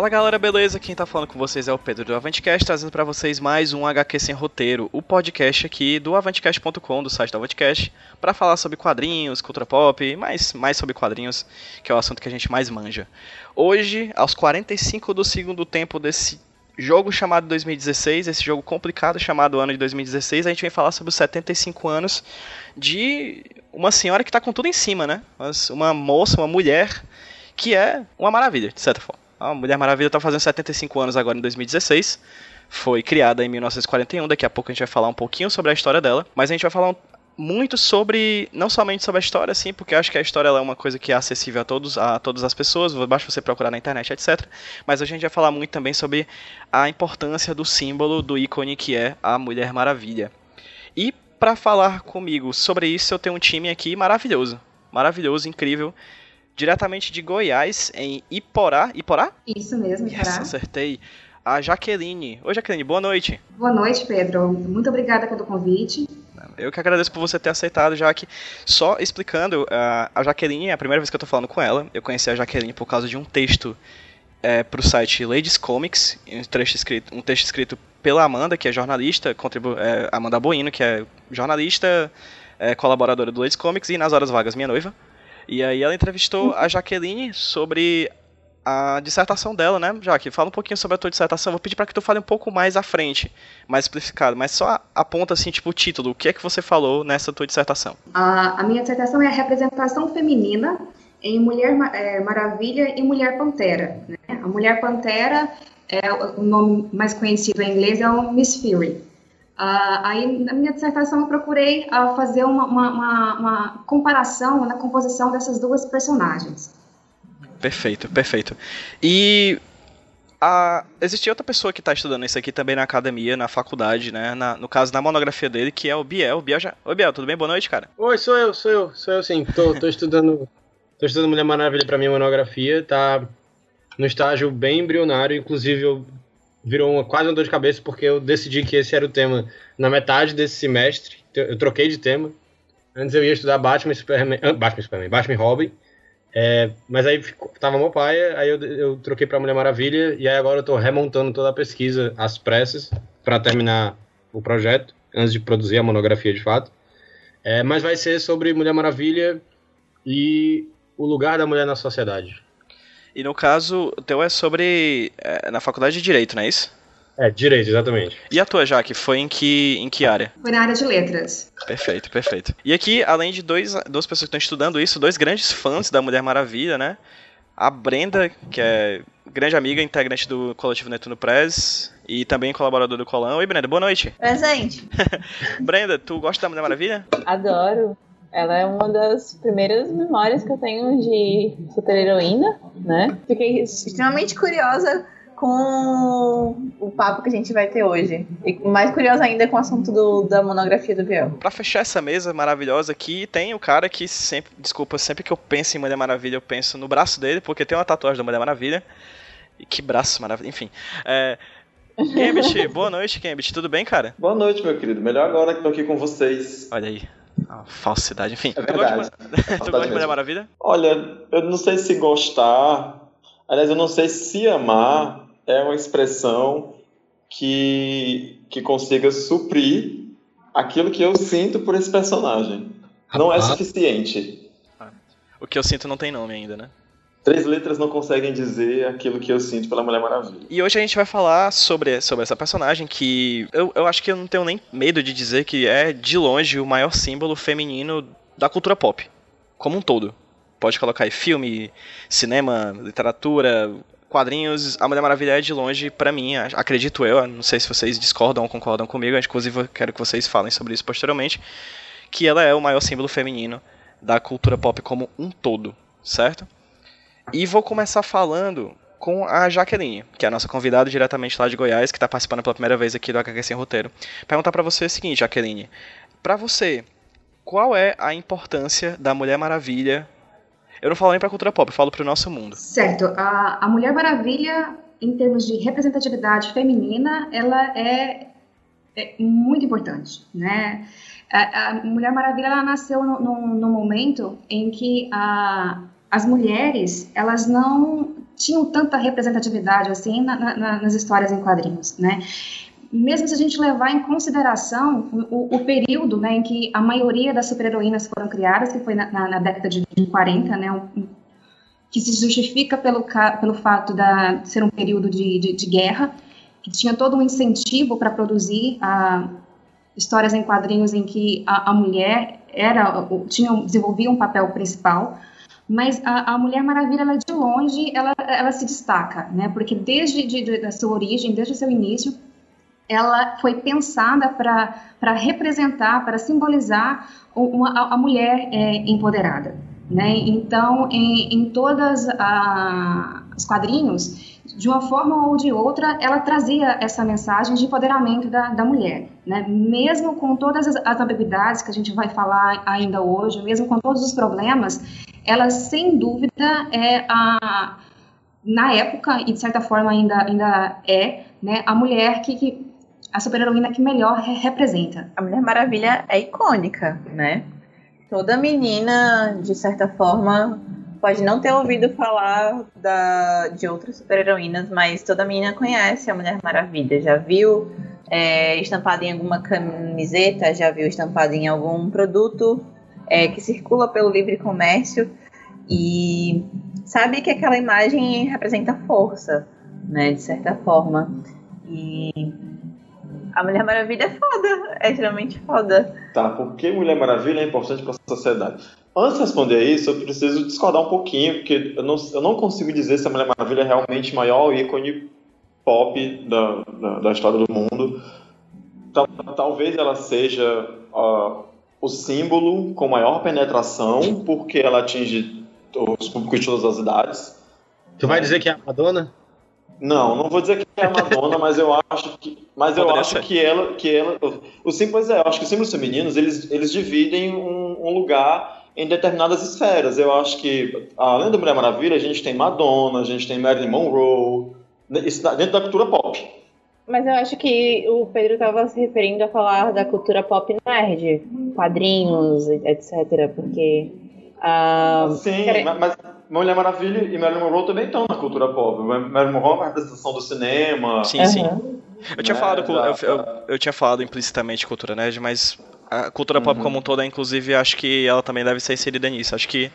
Fala galera, beleza? Quem tá falando com vocês é o Pedro do Avantcast, trazendo para vocês mais um HQ Sem Roteiro, o podcast aqui do avantcast.com, do site do Avantcast, para falar sobre quadrinhos, cultura pop, mais, mais sobre quadrinhos, que é o assunto que a gente mais manja. Hoje, aos 45 do segundo tempo desse jogo chamado 2016, esse jogo complicado chamado ano de 2016, a gente vem falar sobre os 75 anos de uma senhora que tá com tudo em cima, né? Uma moça, uma mulher que é uma maravilha, de certa forma. A Mulher Maravilha está fazendo 75 anos agora em 2016. Foi criada em 1941. Daqui a pouco a gente vai falar um pouquinho sobre a história dela. Mas a gente vai falar muito sobre, não somente sobre a história, assim, porque acho que a história é uma coisa que é acessível a todos, a todas as pessoas, basta você procurar na internet, etc. Mas a gente vai falar muito também sobre a importância do símbolo, do ícone que é a Mulher Maravilha. E para falar comigo sobre isso, eu tenho um time aqui maravilhoso, maravilhoso, incrível diretamente de Goiás, em Iporá. Iporá? Isso mesmo, Iporá. Yes, acertei. A Jaqueline. Oi, Jaqueline, boa noite. Boa noite, Pedro. Muito obrigada pelo convite. Eu que agradeço por você ter aceitado, Jaque. Só explicando, a Jaqueline é a primeira vez que eu tô falando com ela. Eu conheci a Jaqueline por causa de um texto é, pro site Ladies Comics, um texto escrito, um texto escrito pela Amanda, que é jornalista, contribu é, Amanda Boino, que é jornalista, é, colaboradora do Ladies Comics, e nas horas vagas, minha noiva. E aí ela entrevistou a Jaqueline sobre a dissertação dela, né, Jaque? Fala um pouquinho sobre a tua dissertação. Vou pedir para que tu fale um pouco mais à frente, mais explicado, mas só aponta assim, tipo, o título. O que é que você falou nessa tua dissertação? A, a minha dissertação é a representação feminina em Mulher é, Maravilha e Mulher Pantera. Né? A Mulher Pantera é o nome mais conhecido em inglês é o Miss Fury. Uh, aí, na minha dissertação, eu procurei uh, fazer uma, uma, uma, uma, comparação na composição dessas duas personagens. Perfeito, perfeito. E uh, existe outra pessoa que está estudando isso aqui também na academia, na faculdade, né? Na, no caso, na monografia dele, que é o Biel. Biel já... Oi, Biel, tudo bem? Boa noite, cara. Oi, sou eu, sou eu, sou eu sim. Tô, tô estudando. Tô estudando Mulher Maravilha para minha monografia, tá no estágio bem embrionário, inclusive eu virou uma, quase uma dor de cabeça porque eu decidi que esse era o tema na metade desse semestre. Eu troquei de tema. Antes eu ia estudar Batman, Superman, ah, Batman, Superman, Batman Robin. É, mas aí ficou, tava meu pai, aí eu, eu troquei para Mulher Maravilha e aí agora eu tô remontando toda a pesquisa às pressas para terminar o projeto antes de produzir a monografia de fato. É, mas vai ser sobre Mulher Maravilha e o lugar da mulher na sociedade. E no caso, o teu é sobre. É, na faculdade de Direito, não é isso? É, Direito, exatamente. E a tua, Jaque, foi em que, em que área? Foi na área de letras. Perfeito, perfeito. E aqui, além de dois, duas pessoas que estão estudando isso, dois grandes fãs da Mulher Maravilha, né? A Brenda, que é grande amiga, integrante do coletivo Netuno Press e também colaboradora do Colão. Oi, Brenda, boa noite. Presente. Brenda, tu gosta da Mulher Maravilha? Adoro. Ela é uma das primeiras memórias que eu tenho de super-heroína, né? Fiquei extremamente curiosa com o papo que a gente vai ter hoje. E mais curiosa ainda com o assunto do, da monografia do Biel. Pra fechar essa mesa maravilhosa aqui, tem o cara que sempre, desculpa, sempre que eu penso em Mulher Maravilha, eu penso no braço dele, porque tem uma tatuagem da Mulher Maravilha. E que braço maravilhoso, enfim. É, Gambit, boa noite, Gambit. Tudo bem, cara? Boa noite, meu querido. Melhor agora que tô aqui com vocês. Olha aí. A falsidade, enfim. É verdade. Tu gosta de Mulher Maravilha? Olha, eu não sei se gostar. Aliás, eu não sei se amar é uma expressão que, que consiga suprir aquilo que eu sinto por esse personagem. não é suficiente. O que eu sinto não tem nome ainda, né? Três letras não conseguem dizer aquilo que eu sinto pela Mulher Maravilha. E hoje a gente vai falar sobre, sobre essa personagem que eu, eu acho que eu não tenho nem medo de dizer que é, de longe, o maior símbolo feminino da cultura pop. Como um todo. Pode colocar aí filme, cinema, literatura, quadrinhos. A Mulher Maravilha é de longe, para mim, acredito eu. Não sei se vocês discordam ou concordam comigo. Inclusive, eu quero que vocês falem sobre isso posteriormente. Que ela é o maior símbolo feminino da cultura pop como um todo, certo? E vou começar falando com a Jaqueline, que é a nossa convidada diretamente lá de Goiás, que está participando pela primeira vez aqui do HQ Sem Roteiro. Perguntar para você o seguinte, Jaqueline. Para você, qual é a importância da Mulher Maravilha? Eu não falo nem para cultura pop, eu falo para o nosso mundo. Certo. A, a Mulher Maravilha, em termos de representatividade feminina, ela é, é muito importante, né? A, a Mulher Maravilha ela nasceu no, no, no momento em que a, as mulheres elas não tinham tanta representatividade assim na, na, nas histórias em quadrinhos, né? Mesmo se a gente levar em consideração o, o período né, em que a maioria das super-heroínas foram criadas, que foi na, na década de 40, né, um, que se justifica pelo, pelo fato de ser um período de, de, de guerra, que tinha todo um incentivo para produzir histórias em quadrinhos em que a, a mulher era tinha desenvolvia um papel principal mas a, a, Mulher Maravilha, ela de longe, ela, ela se destaca, né? Porque desde de, de, da sua origem, desde o seu início, ela foi pensada para representar, para simbolizar uma, a, a mulher é, empoderada, né? Então, em, em todas os quadrinhos, de uma forma ou de outra, ela trazia essa mensagem de empoderamento da, da mulher, né? Mesmo com todas as, as ambiguidades que a gente vai falar ainda hoje, mesmo com todos os problemas, ela sem dúvida é a na época e de certa forma ainda ainda é, né, a mulher que, que a super-heroína que melhor re representa. A Mulher Maravilha é icônica, né? Toda menina, de certa forma, pode não ter ouvido falar da, de outras super-heroínas, mas toda menina conhece a Mulher Maravilha, já viu é, estampada em alguma camiseta, já viu estampada em algum produto é, que circula pelo livre comércio e sabe que aquela imagem representa força, né, de certa forma. E a Mulher Maravilha é foda, é extremamente foda. Tá, por que Mulher Maravilha é importante para a sociedade? Antes de responder isso, eu preciso discordar um pouquinho, porque eu não, eu não consigo dizer se a Mulher Maravilha é realmente o maior ícone pop da, da, da história do mundo. Tal, talvez ela seja uh, o símbolo com maior penetração, porque ela atinge os públicos de todas as idades. Tu vai dizer que é a Madonna? Não, não vou dizer que é a Madonna, mas eu acho que, mas eu acho que ela, que ela, o símbolo é, eu acho que os símbolos femininos eles, eles dividem um, um lugar em determinadas esferas. Eu acho que, além da Mulher Maravilha, a gente tem Madonna, a gente tem Marilyn Monroe, isso dentro da cultura pop. Mas eu acho que o Pedro estava se referindo a falar da cultura pop nerd, quadrinhos, etc. Porque. Uh, Sim, mas Mulher Maravilha e Marilyn Monroe também estão na cultura pop. Marilyn Monroe é uma representação do cinema. Sim, sim. Eu tinha, né? falado, eu, eu, eu, tinha falado implicitamente cultura nerd, mas a cultura pop uhum. como um todo, inclusive, acho que ela também deve ser inserida nisso. Acho que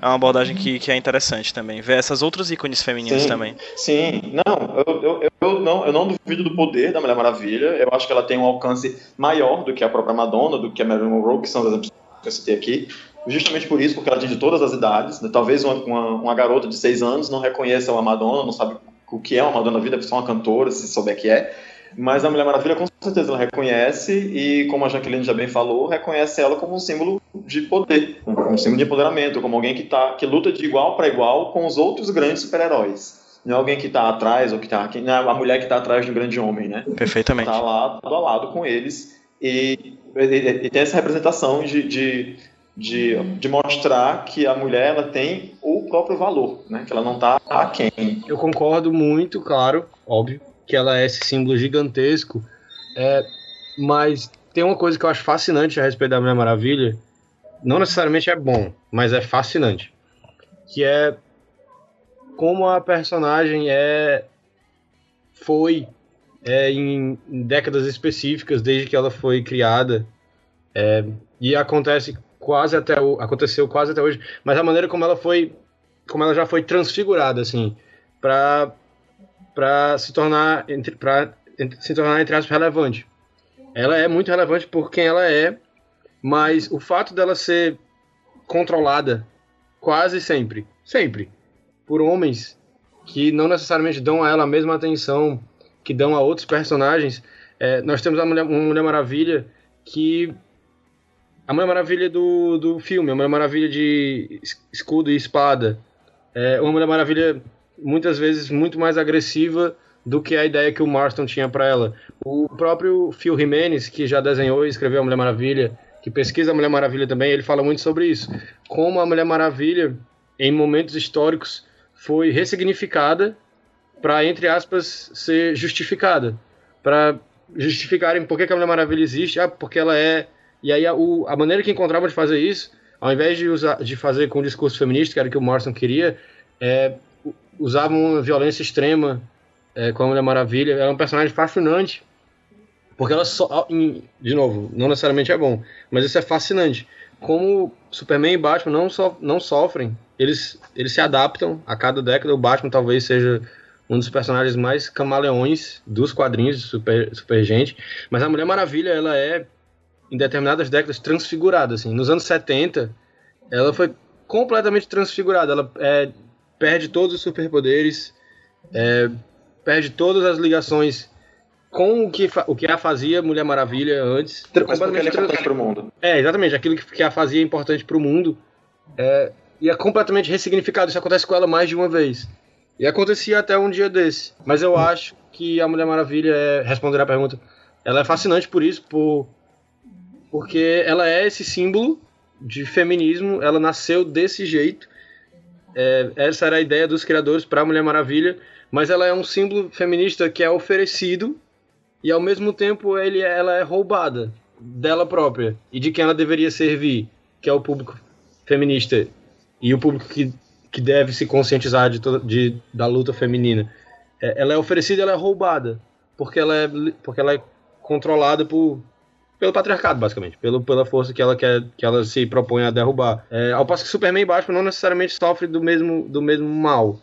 é uma abordagem que, que é interessante também. Ver essas outras ícones femininas sim, também. Sim, não eu, eu, eu, não, eu não duvido do poder da Mulher Maravilha. Eu acho que ela tem um alcance maior do que a própria Madonna, do que a Marilyn Monroe, que são os exemplos que eu citei aqui. Justamente por isso, porque ela atinge todas as idades. Né? Talvez uma, uma, uma, garota de seis anos não reconheça uma Madonna, não sabe o que é uma Madonna na vida, é só uma cantora, se souber que é. Mas a Mulher Maravilha, com certeza, ela reconhece e, como a Jaqueline já bem falou, reconhece ela como um símbolo de poder, um símbolo de empoderamento, como alguém que, tá, que luta de igual para igual com os outros grandes super-heróis. Não é alguém que está atrás, ou que tá, não é a mulher que está atrás de um grande homem, né? Perfeitamente. Está lá, lado a lado com eles e, e, e tem essa representação de, de, de, de, mostrar que a mulher ela tem o próprio valor, né? Que ela não está aquém. Eu concordo muito, claro, óbvio, que ela é esse símbolo gigantesco, é, mas tem uma coisa que eu acho fascinante a respeito da Mulher Maravilha, não necessariamente é bom, mas é fascinante, que é como a personagem é foi é, em, em, décadas específicas desde que ela foi criada é, e acontece quase até o, aconteceu quase até hoje, mas a maneira como ela foi, como ela já foi transfigurada, assim, para para se tornar para se tornar entre aspas relevante. Ela é muito relevante por quem ela é, mas o fato dela ser controlada quase sempre, sempre por homens que não necessariamente dão a ela a mesma atenção que dão a outros personagens. É, nós temos a Mulher, uma Mulher Maravilha que a Mulher Maravilha do, do filme, a Mulher Maravilha de escudo e espada, é uma Mulher Maravilha muitas vezes muito mais agressiva do que a ideia que o Marston tinha para ela. O próprio Phil Jimenez, que já desenhou e escreveu a Mulher Maravilha, que pesquisa a Mulher Maravilha também, ele fala muito sobre isso. Como a Mulher Maravilha, em momentos históricos, foi ressignificada para, entre aspas, ser justificada. Para justificarem por que a Mulher Maravilha existe, ah, porque ela é. E aí a, o, a maneira que encontravam de fazer isso, ao invés de, usar, de fazer com o discurso feminista, que era o que o Morrison queria, é, usavam uma violência extrema é, com a Mulher Maravilha. Ela é um personagem fascinante. Porque ela só. De novo, não necessariamente é bom, mas isso é fascinante. Como Superman e Batman não, so, não sofrem, eles, eles se adaptam a cada década. O Batman talvez seja um dos personagens mais camaleões dos quadrinhos de Super, Super Gente. Mas a Mulher Maravilha, ela é, em determinadas décadas, transfigurada. Assim. Nos anos 70, ela foi completamente transfigurada. Ela é, perde todos os superpoderes, é, perde todas as ligações com o que, o que a fazia Mulher Maravilha antes. Mas porque ela é importante para o mundo. É, exatamente. Aquilo que a fazia importante para o mundo é, e é completamente ressignificado. Isso acontece com ela mais de uma vez. E acontecia até um dia desse. Mas eu acho que a Mulher Maravilha, é, responder a pergunta, ela é fascinante por isso, por, porque ela é esse símbolo de feminismo, ela nasceu desse jeito. É, essa era a ideia dos criadores para a Mulher Maravilha, mas ela é um símbolo feminista que é oferecido e ao mesmo tempo ele, ela é roubada dela própria e de quem ela deveria servir, que é o público feminista e o público que, que deve se conscientizar de, toda, de da luta feminina. É, ela é oferecida, ela é roubada porque ela é porque ela é controlada por pelo patriarcado, basicamente, pelo, pela força que ela quer, que ela se propõe a derrubar. É, ao passo que Superman e não necessariamente sofrem do mesmo, do mesmo mal.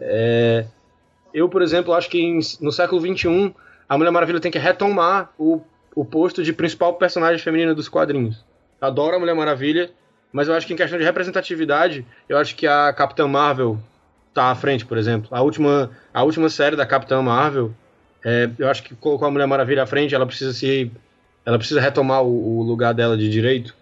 É, eu, por exemplo, acho que em, no século XXI a Mulher Maravilha tem que retomar o, o posto de principal personagem feminina dos quadrinhos. Adoro a Mulher Maravilha, mas eu acho que em questão de representatividade, eu acho que a Capitã Marvel tá à frente, por exemplo. A última, a última série da Capitã Marvel, é, eu acho que colocou a Mulher Maravilha à frente, ela precisa se. Ela precisa retomar o, o lugar dela de direito,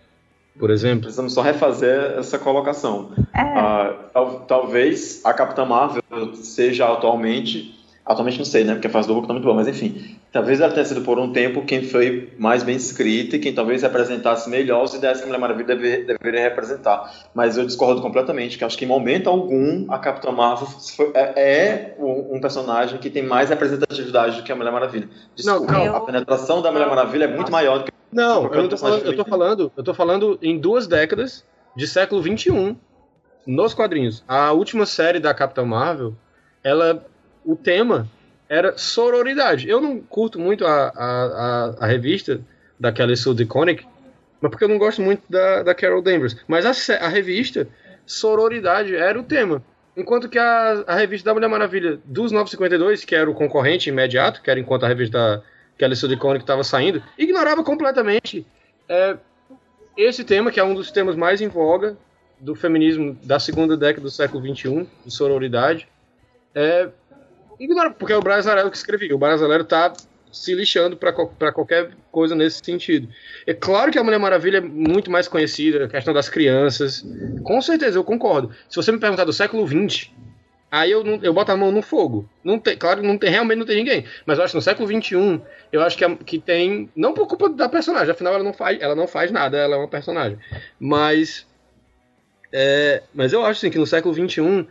por exemplo. Precisamos só refazer essa colocação. É. Uh, tal, talvez a Capitã Marvel seja atualmente Atualmente não sei, né? Porque a fase do Hulk tá muito boa, mas enfim. Talvez ela tenha sido por um tempo quem foi mais bem escrita e quem talvez representasse melhor as ideias que a Mulher Maravilha deve, deveria representar. Mas eu discordo completamente, que acho que em momento algum a Capitã Marvel é, é um personagem que tem mais representatividade do que a Mulher Maravilha. Desculpa, não, a penetração da Mulher Maravilha é muito maior do que Não, eu, não tô falando, eu tô falando, eu tô falando em duas décadas de século XXI nos quadrinhos. A última série da Capitã Marvel, ela o tema era sororidade. Eu não curto muito a, a, a, a revista da Kelly Sue DeConnick, mas porque eu não gosto muito da, da Carol Danvers. Mas a, a revista, sororidade era o tema. Enquanto que a, a revista da Mulher Maravilha dos 952, que era o concorrente imediato, que era enquanto a revista da Kelly Sue DeConnick estava saindo, ignorava completamente é, esse tema, que é um dos temas mais em voga do feminismo da segunda década do século XXI, de sororidade. É, ignora, porque é o brasileiro que escrevia. O brasileiro tá se lixando para qualquer coisa nesse sentido. É claro que a Mulher Maravilha é muito mais conhecida, a questão das crianças. Com certeza, eu concordo. Se você me perguntar do século XX, aí eu, eu boto a mão no fogo. Não tem, claro, não tem, realmente não tem ninguém. Mas eu acho que no século XXI, eu acho que, que tem. Não por culpa da personagem, afinal ela não faz, ela não faz nada, ela é uma personagem. Mas. É, mas eu acho assim, que no século XXI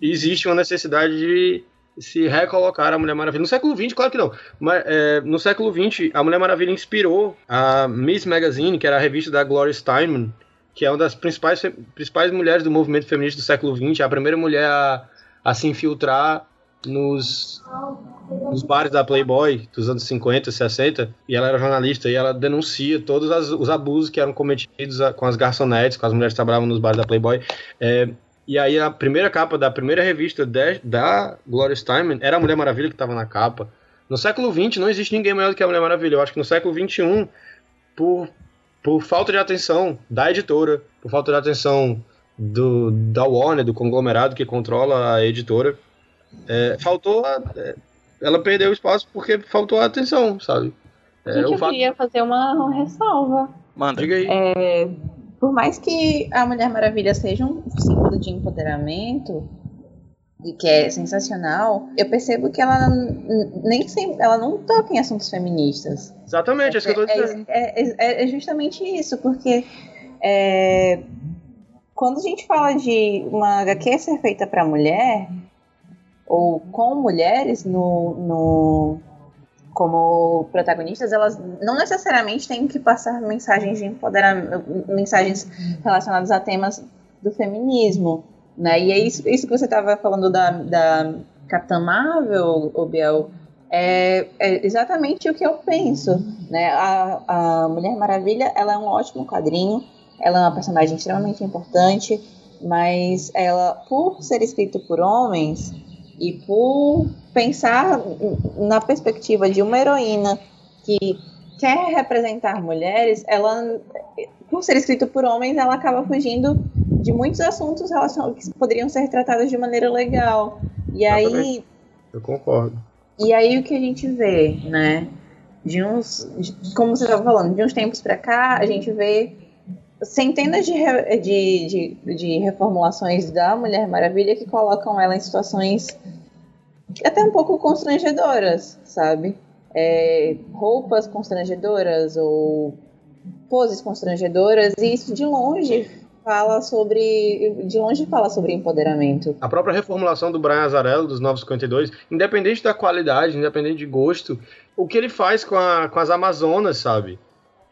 existe uma necessidade de se recolocar a Mulher Maravilha. No século XX, claro que não. Mas, é, no século XX, a Mulher Maravilha inspirou a Miss Magazine, que era a revista da Gloria Steinem, que é uma das principais, principais mulheres do movimento feminista do século XX, a primeira mulher a, a se infiltrar nos, nos bares da Playboy dos anos 50, 60, e ela era jornalista, e ela denuncia todos as, os abusos que eram cometidos com as garçonetes, com as mulheres que trabalhavam nos bares da Playboy. É, e aí a primeira capa da primeira revista de, da Gloria Steinem era a Mulher Maravilha que estava na capa. No século XX não existe ninguém maior do que a Mulher Maravilha. Eu acho que no século XXI, por, por falta de atenção da editora, por falta de atenção do, da Warner, do conglomerado que controla a editora, é, faltou. A, é, ela perdeu o espaço porque faltou a atenção, sabe? É, Gente, eu fato... queria fazer uma ressalva. Manda. Diga aí. É, por mais que a Mulher Maravilha seja um símbolo de empoderamento, e que é sensacional, eu percebo que ela nem sempre, ela não toca em assuntos feministas. Exatamente, é isso que eu tô é, dizendo. É, é, é justamente isso, porque é, quando a gente fala de uma HQ ser feita para mulher, ou com mulheres no, no, como protagonistas, elas não necessariamente têm que passar mensagens de empoderamento, mensagens relacionadas a temas do feminismo né? E é isso, isso que você estava falando da, da Capitã Marvel, o Biel, é, é, exatamente o que eu penso. Né? A, a Mulher Maravilha ela é um ótimo quadrinho, ela é uma personagem extremamente importante, mas ela, por ser escrito por homens e por pensar na perspectiva de uma heroína que quer representar mulheres, ela, por ser escrito por homens, ela acaba fugindo de muitos assuntos relacionados que poderiam ser tratados de maneira legal. E aí. Eu concordo. E aí o que a gente vê, né? De uns. De, como você estava falando, de uns tempos para cá, a gente vê centenas de, de, de, de, reformulações da Mulher Maravilha que colocam ela em situações até um pouco constrangedoras, sabe? É, roupas constrangedoras ou poses constrangedoras, e isso de longe fala sobre. De longe fala sobre empoderamento. A própria reformulação do Brian Azarello, dos 952, independente da qualidade, independente de gosto, o que ele faz com, a, com as Amazonas, sabe?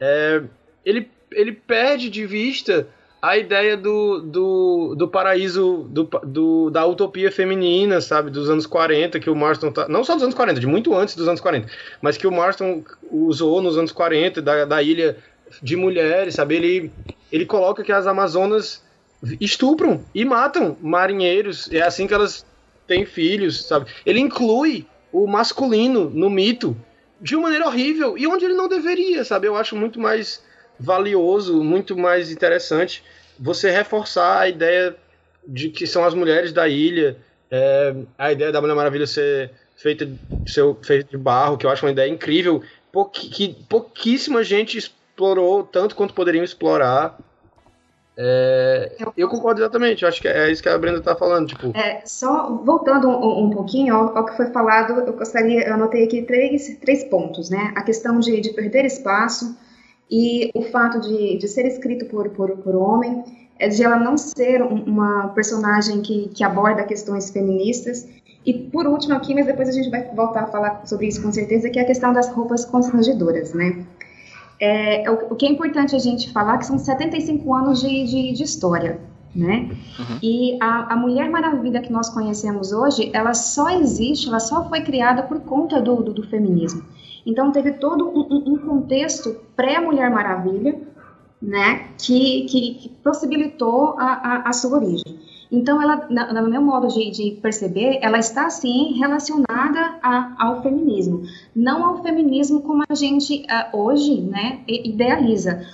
É, ele, ele perde de vista a ideia do, do, do paraíso, do, do, da utopia feminina, sabe? Dos anos 40, que o Marston tá. Não só dos anos 40, de muito antes dos anos 40, mas que o Marston usou nos anos 40, da, da ilha de mulheres, sabe? Ele, ele coloca que as Amazonas estupram e matam marinheiros. É assim que elas têm filhos, sabe? Ele inclui o masculino no mito de uma maneira horrível e onde ele não deveria, sabe? Eu acho muito mais valioso, muito mais interessante você reforçar a ideia de que são as mulheres da ilha, é, a ideia da Mulher Maravilha ser feita, ser feita de barro, que eu acho uma ideia incrível, que pouquíssima gente explorou tanto quanto poderiam explorar. É, eu concordo exatamente, eu acho que é isso que a Brenda está falando. Tipo. É, só voltando um, um pouquinho ao, ao, que foi falado, eu gostaria, eu anotei aqui três, três pontos, né? A questão de, de perder espaço e o fato de, de ser escrito por, por, por homem, é de ela não ser uma personagem que, que aborda questões feministas. E por último aqui, mas depois a gente vai voltar a falar sobre isso com certeza, que é a questão das roupas constrangedoras, né? É, é, o, o, que é importante a gente falar que são 75 anos de, de, de história, né? Uhum. E a, a, Mulher Maravilha que nós conhecemos hoje, ela só existe, ela só foi criada por conta do, do, do feminismo. Então teve todo um, um contexto pré-Mulher Maravilha, né, que, que, que possibilitou a, a, a sua origem. Então, ela, no meu modo de, de, perceber, ela está sim relacionada a, ao feminismo, não ao feminismo como a gente uh, hoje, né, idealiza.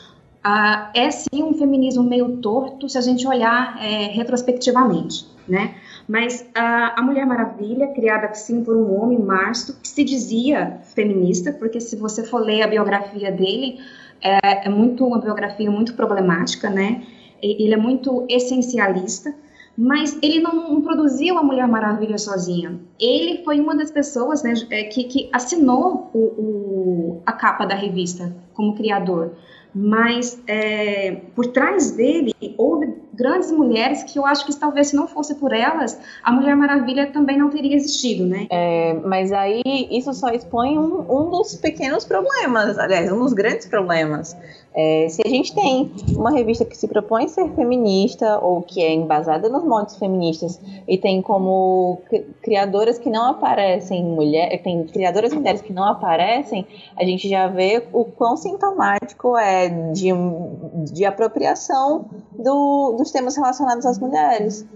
Uh, é sim um feminismo meio torto se a gente olhar é, retrospectivamente, né? Mas uh, a Mulher Maravilha, criada sim por um homem, Marsto, que se dizia feminista, porque se você for ler a biografia dele, é, é muito uma biografia muito problemática, né? Ele é muito essencialista mas ele não, não, produziu a Mulher Maravilha sozinha. Ele foi uma das pessoas né, é, que, que, assinou o, o, a capa da revista como criador. Mas é, por trás dele houve grandes mulheres que eu acho que talvez se não fosse por elas, a Mulher Maravilha também não teria existido, né? É, mas aí isso só expõe um, um dos pequenos problemas, aliás, um dos grandes problemas É, se a gente tem uma revista que se propõe ser feminista ou que é embasada nos modos feministas e tem como criadoras que não aparecem mulheres, tem criadoras mulheres que não aparecem, a gente já vê o quão sintomático é de, de apropriação do, dos temas relacionados às mulheres.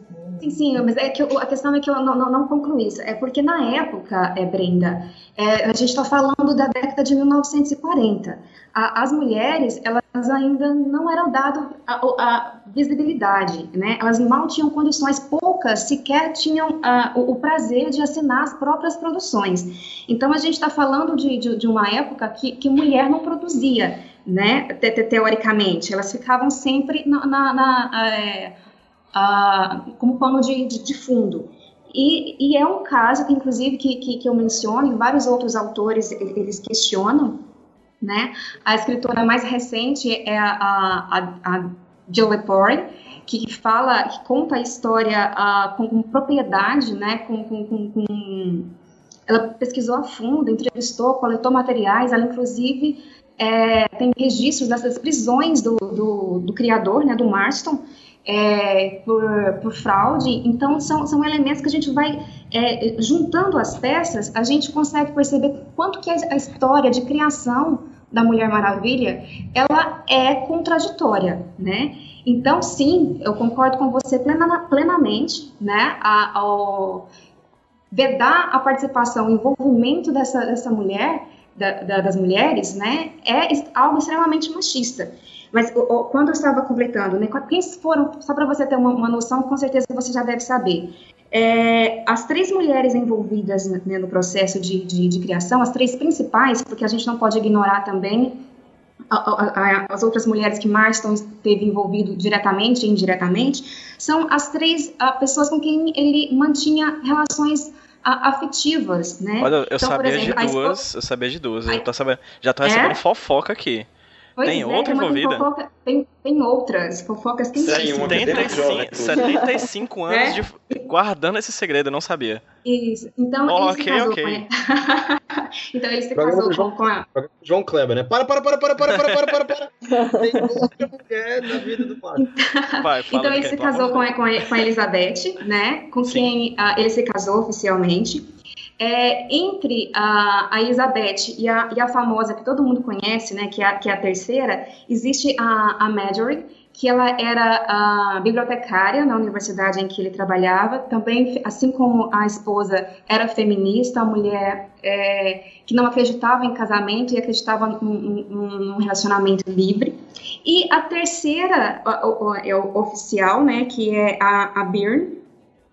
Sim, sim, mas é que eu, a questão é que eu não, não, não concluí isso. É porque na época, é, Brenda, é, a gente está falando da década de 1940. A, as mulheres, elas ainda não eram dadas a, a, visibilidade, né? Elas mal tinham condições, poucas sequer tinham a, o, o, prazer de assinar as próprias produções. Então a gente está falando de, de, de, uma época que, que mulher não produzia, né? Te, te, teoricamente, elas ficavam sempre na, na, na é, como pano de, de, de fundo. E, e, é um caso que, inclusive, que, que, que eu menciono, e vários outros autores eles questionam, né? A escritora mais recente é a, a, a Jill Lepore, que fala, que conta a história uh, com, com, propriedade, né? Com, com, com, ela pesquisou a fundo, entrevistou, coletou materiais, ela inclusive é, tem registros dessas prisões do, do, do criador, né? Do Marston, é, por, por, fraude. Então, são, são elementos que a gente vai é, juntando as peças, a gente consegue perceber quanto que a história de criação da Mulher Maravilha, ela é contraditória, né? Então, sim, eu concordo com você plena, plenamente, né? A, ao vedar a participação, o envolvimento dessa, dessa mulher, da, da, das mulheres, né? É algo extremamente machista. Mas quando eu estava completando, né, quem foram, só para você ter uma, uma, noção, com certeza você já deve saber. É, as três mulheres envolvidas né, no processo de, de, de, criação, as três principais, porque a gente não pode ignorar também a, a, as outras mulheres que Marston esteve envolvido diretamente e indiretamente, são as três pessoas com quem ele mantinha relações afetivas, né? Olha, eu então, sabia exemplo, de duas, eu sabia de duas, eu tô sabendo, já tô recebendo é? fofoca aqui. Pois tem é, outra envolvida? Fofoca, tem, tem outras fofocas quentíssimas. 75, 75 anos é? de, guardando esse segredo, eu não sabia. Isso. Então, oh, ele se casou okay. com Então, ele se casou João, com a... João Kleber, né? Para, para, para, para, para, para, para, para, para. Tem outra mulher na vida do pai. Vai, então, ele se casou com a, com, a, com a Elizabeth, né? Com Sim. quem uh, ele se casou oficialmente. É, entre a, a Elizabeth e a, e a, famosa que todo mundo conhece, né, que é, a, que é a terceira, existe a, a Marjorie, que ela era a bibliotecária na universidade em que ele trabalhava, também, assim como a esposa, era feminista, uma mulher é, que não acreditava em casamento e acreditava num, num relacionamento livre. E a terceira é o, oficial, né, que é a, a Byrne,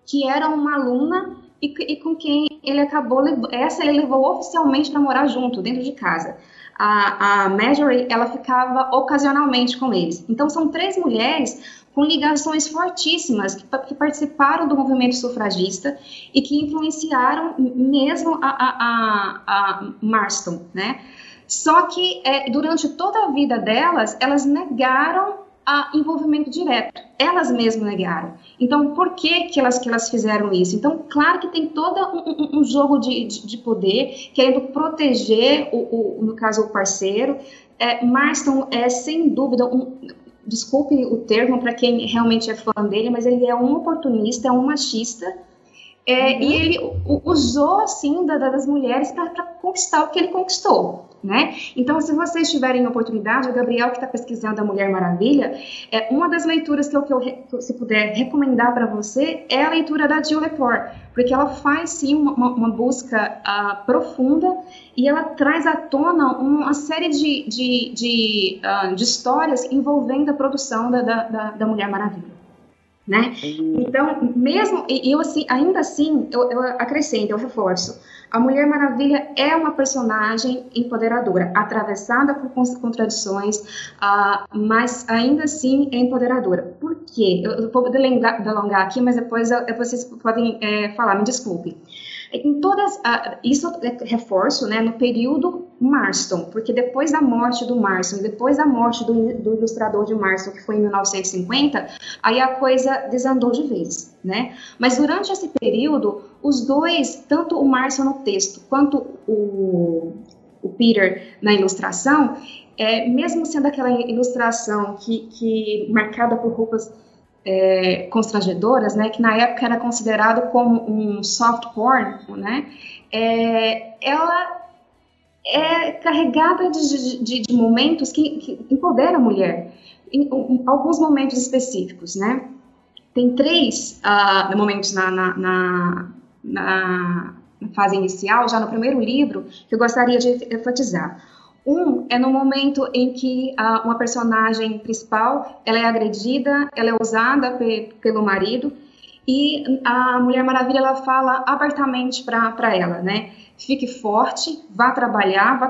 que era uma aluna e, e com quem ele acabou, essa ele levou oficialmente para morar junto, dentro de casa. A, a Marjorie, ela ficava ocasionalmente com eles. Então, são três mulheres com ligações fortíssimas que, que, participaram do movimento sufragista e que influenciaram mesmo a, a, a, a Marston, né? Só que é, durante toda a vida delas, elas negaram a envolvimento direto. Elas mesmas negaram. Então, por que, que, elas, que elas fizeram isso? Então, claro que tem todo um, um jogo de, de, de, poder, querendo proteger, o, o, no caso, o parceiro. É, Marston é, sem dúvida, um, desculpe o termo para quem realmente é fã dele, mas ele é um oportunista, é um machista, é, uhum. E ele usou, assim, da, das mulheres para conquistar o que ele conquistou né? Então, se vocês tiverem oportunidade, o Gabriel que está pesquisando a Mulher Maravilha, é uma das leituras que eu, que eu se puder recomendar para você é a leitura da Jill Lepore, porque ela faz sim uma, uma busca uh, profunda e ela traz à tona uma série de, de, de, uh, de histórias envolvendo a produção da, da, da Mulher Maravilha. Né? Então, mesmo, e eu assim, ainda assim, eu, eu acrescento, eu reforço, a Mulher Maravilha é uma personagem empoderadora, atravessada por contradições, uh, mas ainda assim é empoderadora. Por quê? Eu, vou delongar aqui, mas depois eu, vocês podem é, falar, me desculpe. Em todas, uh, isso é reforço né, no período Marston, porque depois da morte do Marston, depois da morte do, do, ilustrador de Marston, que foi em 1950, aí a coisa desandou de vez, né? Mas durante esse período, os dois, tanto o Marston no texto quanto o, o Peter na ilustração, é, mesmo sendo aquela ilustração que, que marcada por roupas é, constrangedoras, né, que na época era considerado como um soft porn, né, é, ela é carregada de, de, de momentos que, que empoderam a mulher, em, em, alguns momentos específicos, né. Tem três uh, momentos na, na, na, na fase inicial, já no primeiro livro, que eu gostaria de enfatizar. Um é no momento em que a, uma personagem principal ela é agredida, ela é usada pe, pelo marido e a Mulher Maravilha ela fala abertamente para ela, né? Fique forte, vá trabalhar, vá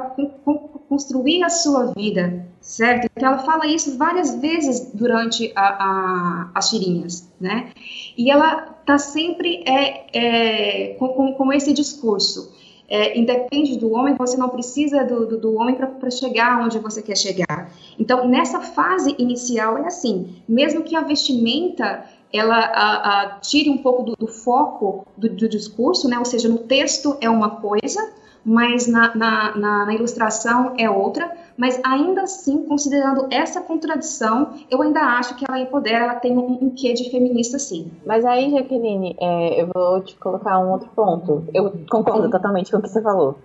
construir a sua vida, certo? Então ela fala isso várias vezes durante a, a, as tirinhas, né? E ela tá sempre é, é com, com, com esse discurso é, independe do homem, você não precisa do, do, do homem para chegar onde você quer chegar. Então, nessa fase inicial é assim, mesmo que a vestimenta ela a, a, tire um pouco do, do foco do, do, discurso, né? ou seja, no texto é uma coisa, mas na, na, na, na ilustração é outra, mas ainda assim, considerando essa contradição, eu ainda acho que ela empodera, ela tem um, um quê de feminista, sim. Mas aí, Jaqueline, é, eu vou te colocar um outro ponto. Eu concordo totalmente com o que você falou,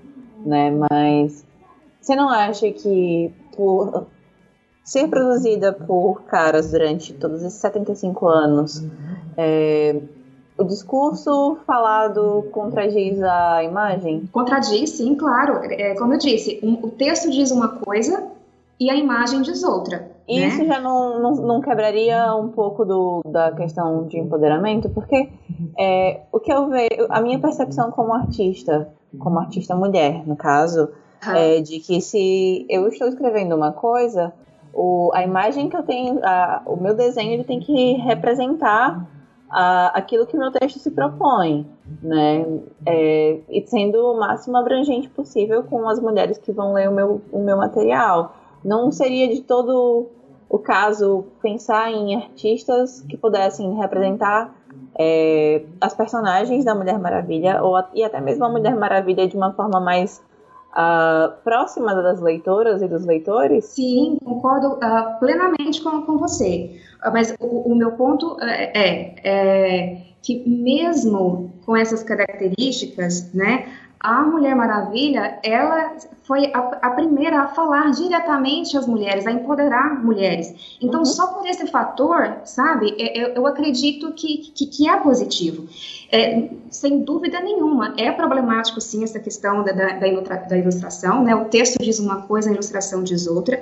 né? Mas você não acha que por ser produzida por caras durante todos esses 75 anos, é, o discurso falado contradiz a imagem? Contradiz, sim, claro. É, como eu disse, um, o texto diz uma coisa e a imagem diz outra. E né? isso já não, não, não, quebraria um pouco do, da questão de empoderamento? Porque é, o que eu vejo, a minha percepção como artista, como artista mulher, no caso, ah. é de que se eu estou escrevendo uma coisa, o, a imagem que eu tenho, a, o meu desenho, ele tem que representar a, aquilo que meu texto se propõe, né? É, e sendo o máximo abrangente possível com as mulheres que vão ler o meu, o meu material. Não seria de todo o caso pensar em artistas que pudessem representar é, as personagens da Mulher Maravilha ou, e até mesmo a Mulher Maravilha de uma forma mais uh, próxima das leitoras e dos leitores? Sim, concordo uh, plenamente com, com você. Uh, mas o, o, meu ponto é, é, é que mesmo com essas características, né, a Mulher Maravilha, ela foi a, a, primeira a falar diretamente às mulheres, a empoderar mulheres. Então, uhum. só por esse fator, sabe, eu, é, é, eu acredito que, que, que, é positivo. É, sem dúvida nenhuma, é problemático, sim, essa questão da, da, da, ilustração, né? O texto diz uma coisa, a ilustração diz outra,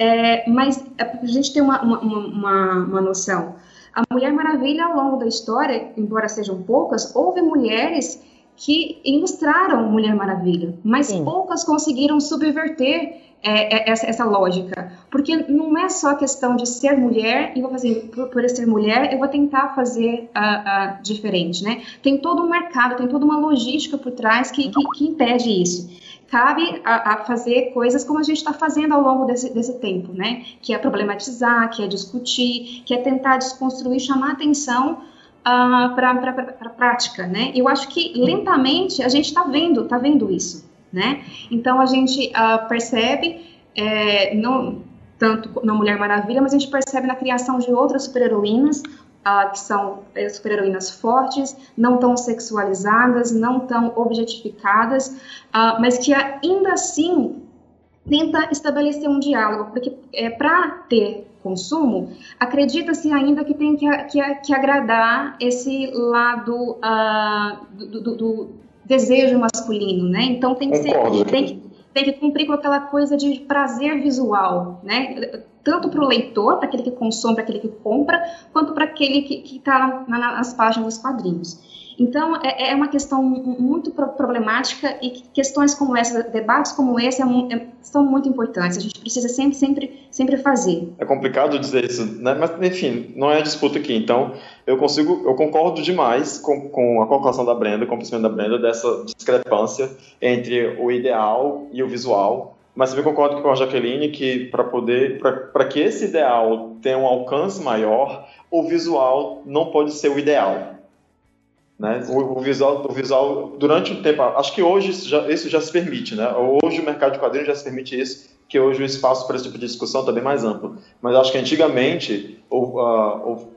é, mas a gente tem uma, uma, uma, uma noção. A Mulher Maravilha, ao longo da história, embora sejam poucas, houve mulheres que ilustraram Mulher Maravilha, mas Sim. poucas conseguiram subverter é, é, essa, essa, lógica, porque não é só questão de ser mulher e vou fazer por, por ser mulher eu vou tentar fazer uh, uh, diferente, né? Tem todo um mercado, tem toda uma logística por trás que, que, que impede isso. Cabe a, a, fazer coisas como a gente está fazendo ao longo desse, desse tempo, né? Que é problematizar, que é discutir, que é tentar desconstruir, chamar atenção uh, para a prática, né? Eu acho que lentamente a gente está vendo, está vendo isso, né? Então a gente uh, percebe, é, não tanto na Mulher Maravilha, mas a gente percebe na criação de outras super-heroínas, uh, que são é, super-heroínas fortes, não tão sexualizadas, não tão objetificadas, uh, mas que ainda assim tenta estabelecer um diálogo, porque é, para ter consumo, acredita-se ainda que tem que, que, que agradar esse lado uh, do, do, do, desejo masculino, né? Então tem que, ser, tem, que, tem que cumprir com aquela coisa de prazer visual, né? Tanto para o leitor, para aquele que consome, para aquele que compra, quanto para aquele que está nas páginas dos quadrinhos. Então, é, é uma questão muito problemática e questões como essa, debates como esse, é, é, são muito importantes. A gente precisa sempre, sempre, sempre fazer. É complicado dizer isso, né? mas, enfim, não é disputa aqui. Então, eu consigo, eu concordo demais com, com a colocação da Brenda, com o pensamento da Brenda, dessa discrepância entre o ideal e o visual. Mas também concordo com a Jaqueline que para poder, para que esse ideal tenha um alcance maior, o visual não pode ser o ideal né? O, o, visual, o visual, durante um tempo, acho que hoje isso já, isso já se permite, né? Hoje o mercado de quadrinhos já se permite isso, que hoje o espaço para esse tipo de discussão está bem mais amplo. Mas acho que antigamente o, uh,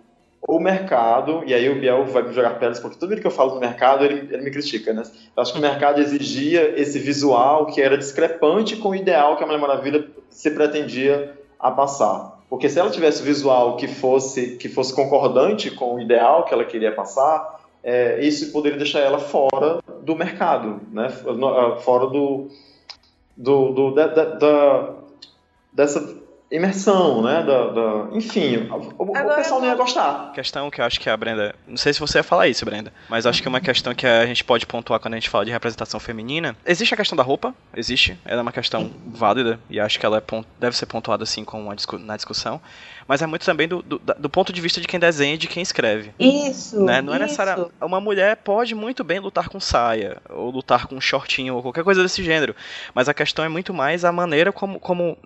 o, o, mercado, e aí o Biel vai me jogar pedras, porque tudo que eu falo do mercado ele, ele me critica, né? Acho que o mercado exigia esse visual que era discrepante com o ideal que a Mulher Maravilha se pretendia a passar. Porque se ela tivesse visual que fosse, que fosse concordante com o ideal que ela queria passar, é, isso poderia deixar ela fora do mercado, né? fora do, do, do da, da, dessa imersão, né? Da, da... Enfim, o, o pessoal não ia gostar. Questão que eu acho que a Brenda. Não sei se você ia falar isso, Brenda, mas acho que é uma questão que a gente pode pontuar quando a gente fala de representação feminina. Existe a questão da roupa, existe. Ela é uma questão válida e acho que ela é deve ser pontuada assim com uma, na discussão. Mas é muito também do, do, do, ponto de vista de quem desenha e de quem escreve. Isso. Né? Não é necessário. Uma mulher pode muito bem lutar com saia, ou lutar com shortinho, ou qualquer coisa desse gênero. Mas a questão é muito mais a maneira como, como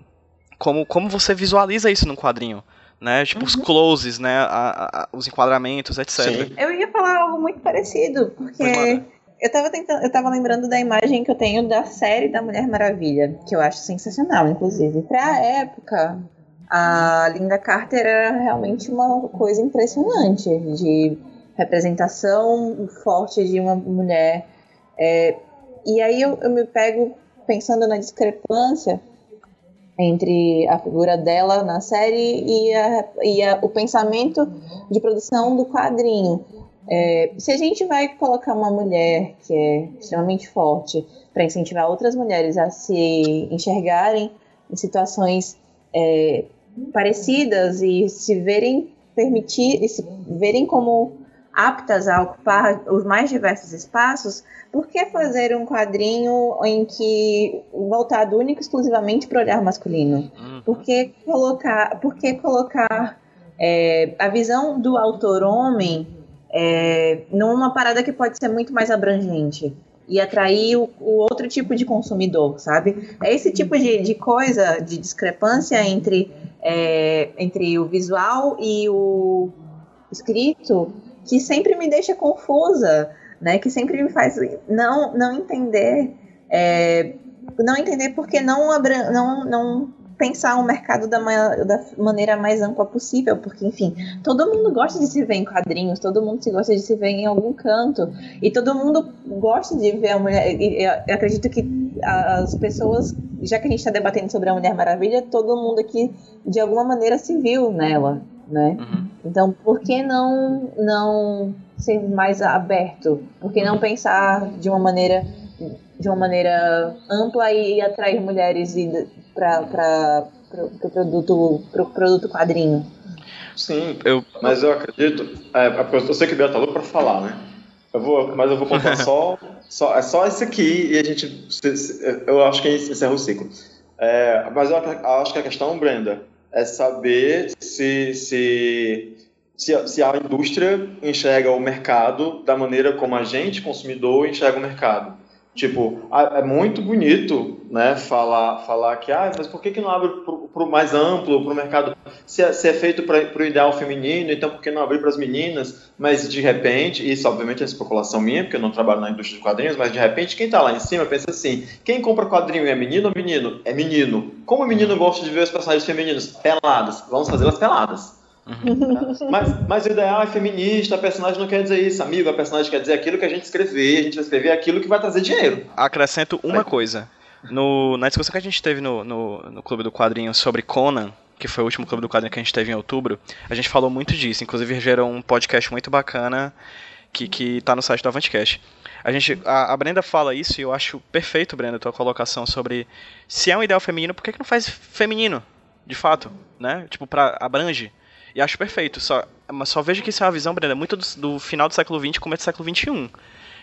como, como você visualiza isso num quadrinho. Né? Tipo, uhum. os closes, né? A, a, os enquadramentos, etc. Sim. Eu ia falar algo muito parecido, porque eu tava tentando, eu tava lembrando da imagem que eu tenho da série da Mulher Maravilha, que eu acho sensacional, inclusive. Pra época, a Linda Carter era realmente uma coisa impressionante de representação forte de uma mulher. É, e aí eu, eu me pego pensando na discrepância entre a figura dela na série e, a, e a, o pensamento de produção do quadrinho. É, se a gente vai colocar uma mulher que é extremamente forte para incentivar outras mulheres a se enxergarem em situações é, parecidas e se verem permitir, e se verem como aptas a ocupar os mais diversos espaços, por que fazer um quadrinho em que voltado único exclusivamente para o olhar masculino? Uhum. Por que colocar, por que colocar é, a visão do autor homem é, numa parada que pode ser muito mais abrangente? e atrair o, o, outro tipo de consumidor, sabe? É esse tipo de, de coisa, de discrepância entre, é, entre o visual e o escrito que sempre me deixa confusa, né? Que sempre me faz não, não entender, é, não entender porque não, não, não pensar o mercado da, da, maneira mais ampla possível, porque, enfim, todo mundo gosta de se ver em quadrinhos, todo mundo se gosta de se ver em algum canto, e todo mundo gosta de ver a mulher. Eu acredito que as pessoas, já que a gente está debatendo sobre a Mulher Maravilha, todo mundo aqui, de alguma maneira, se viu nela, né? Uhum. Então, por que não, não ser mais aberto? Por que não pensar de uma maneira de uma maneira ampla e atrair mulheres para o pro produto, pro produto quadrinho? Sim, eu, mas eu acredito. É, é eu sei que o Beto tá louco para falar, né? Eu vou, mas eu vou contar só, só, é só esse aqui e a gente. Eu acho que encerra o ciclo. É, mas eu acho que a questão, Brenda, é saber se, se, se, se a indústria enxerga o mercado da maneira como a gente, consumidor, enxerga o mercado. Tipo, é muito bonito, né, falar, falar que, ah, mas por que, que não abre para o mais amplo, para o mercado? Se é, se é feito para o ideal feminino, então por que não abrir para as meninas? Mas de repente, isso obviamente é especulação minha, porque eu não trabalho na indústria de quadrinhos, mas de repente quem está lá em cima pensa assim: quem compra quadrinho é menino ou menino? É menino. Como o menino gosta de ver os personagens femininos? Peladas. Vamos fazê-las peladas. Uhum. mas, mas o ideal é feminista, a personagem não quer dizer isso, amigo. A personagem quer dizer aquilo que a gente escrever, a gente vai escrever aquilo que vai trazer dinheiro. Acrescento uma coisa. No, na discussão que a gente teve no, no, no Clube do Quadrinho sobre Conan, que foi o último Clube do Quadrinho que a gente teve em outubro, a gente falou muito disso. Inclusive gerou um podcast muito bacana que, que tá no site do Avantcast. A, gente, a, a, Brenda fala isso e eu acho perfeito, Brenda, a tua colocação sobre se é um ideal feminino, por que, que não faz feminino, de fato, né? Tipo, pra, abrange. E acho perfeito. Só, mas só vejo que isso é uma visão, Brenda, muito do, do final do século XX começo do século XXI. Uhum.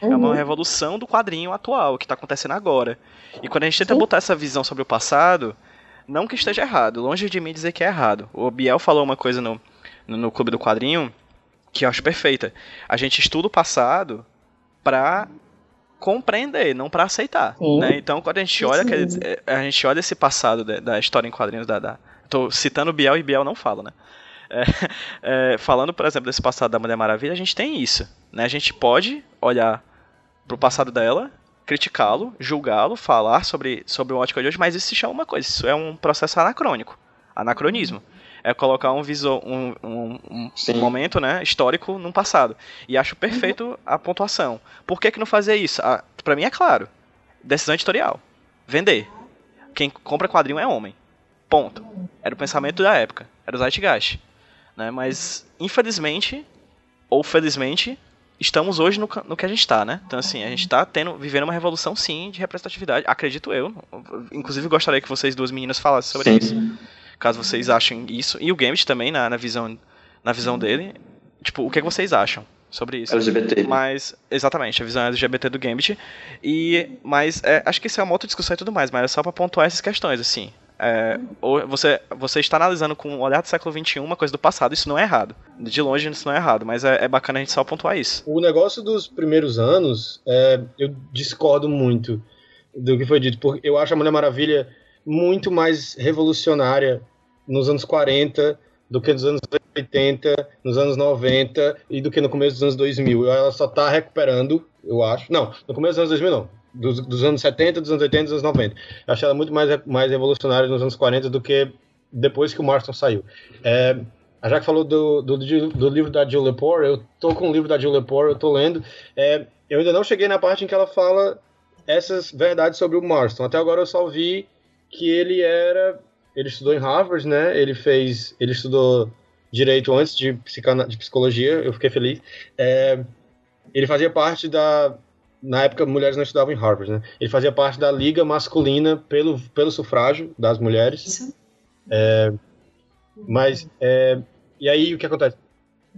É uma uhum. revolução do quadrinho atual, que está acontecendo agora. E quando a gente tenta Sim. botar essa visão sobre o passado, não que esteja errado, longe de mim dizer que é errado. O Biel falou uma coisa no, no, no Clube do Quadrinho que eu acho perfeita. A gente estuda o passado para compreender, não para aceitar. Né? Então, quando a gente olha, a gente olha esse passado da, da história em quadrinhos da, da, Tô citando Biel e Biel não fala, né? É, é, falando, por exemplo, desse passado da Mulher Maravilha, a gente tem isso. Né? A gente pode olhar pro passado dela, criticá-lo, julgá-lo, falar sobre, sobre o ótica de hoje, mas isso se chama uma coisa, isso é um processo anacrônico, anacronismo. É colocar um, visor, um, um, um momento né, histórico no passado. E acho perfeito a pontuação. Por que, que não fazer isso? Ah, para mim é claro. Decisão editorial. Vender. Quem compra quadrinho é homem. Ponto. Era o pensamento da época. Era o Zeitgeist. Né? Mas, infelizmente, ou felizmente, estamos hoje no, no que a gente está, né? Então, assim, a gente está tendo, vivendo uma revolução, sim, de representatividade, acredito eu. Inclusive, gostaria que vocês duas meninas falassem sobre sim. isso. Caso vocês achem isso. E o Gambit também, na, na, visão, na visão dele. Tipo, o que, é que vocês acham sobre isso? LGBT. Mas, exatamente, a visão LGBT do Gambit. E, mas, é, acho que isso é uma outra discussão e tudo mais, mas é só para pontuar essas questões, assim. É, ou você, você está analisando com o olhar do século XXI uma coisa do passado, isso não é errado. De longe isso não é errado, mas é, é bacana a gente só pontuar isso. O negócio dos primeiros anos, é, eu discordo muito do que foi dito, porque eu acho a Mulher Maravilha muito mais revolucionária nos anos 40 do que nos anos 80, nos anos 90 e do que no começo dos anos 2000. Ela só está recuperando, eu acho. Não, no começo dos anos 2000 não dos, dos, anos 70, dos anos 80 dos anos 90. Eu achei ela muito mais, mais revolucionária nos anos 40 do que depois que o Marston saiu. É, a Jaque falou do, do, do, livro da Jill Lepore, eu tô com o livro da Jill Lepore, eu tô lendo. É, eu ainda não cheguei na parte em que ela fala essas verdades sobre o Marston. Até agora eu só vi que ele era. Ele estudou em Harvard, né? Ele fez. Ele estudou direito antes de, de psicologia, eu fiquei feliz. É, ele fazia parte da, na época mulheres não estudavam em Harvard, né? Ele fazia parte da liga masculina pelo, pelo sufrágio das mulheres. É, mas é, e aí o que acontece?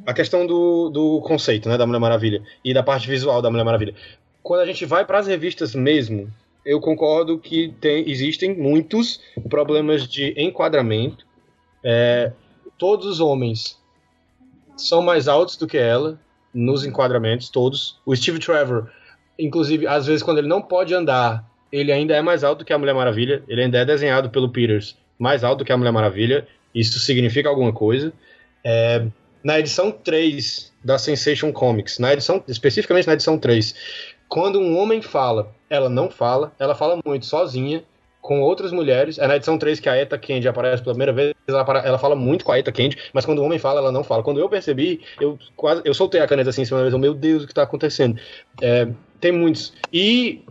A questão do, do conceito, né, da Mulher Maravilha e da parte visual da Mulher Maravilha. Quando a gente vai para as revistas mesmo, eu concordo que tem, existem muitos problemas de enquadramento. É, todos os homens são mais altos do que ela nos enquadramentos, todos. O Steve Trevor Inclusive, às vezes, quando ele não pode andar, ele ainda é mais alto que a Mulher Maravilha. Ele ainda é desenhado pelo Peters mais alto que a Mulher Maravilha. Isso significa alguma coisa. É, na edição 3 da Sensation Comics, na edição, especificamente na edição 3, quando um homem fala, ela não fala, ela fala muito sozinha, com outras mulheres. É na edição 3 que a Eta Candy aparece pela primeira vez. Ela, ela fala muito com a Eta Candy, mas quando o homem fala, ela não fala. Quando eu percebi, eu quase eu soltei a caneta assim em cima da mesa. Meu Deus, o que está acontecendo? É, tem muitos. E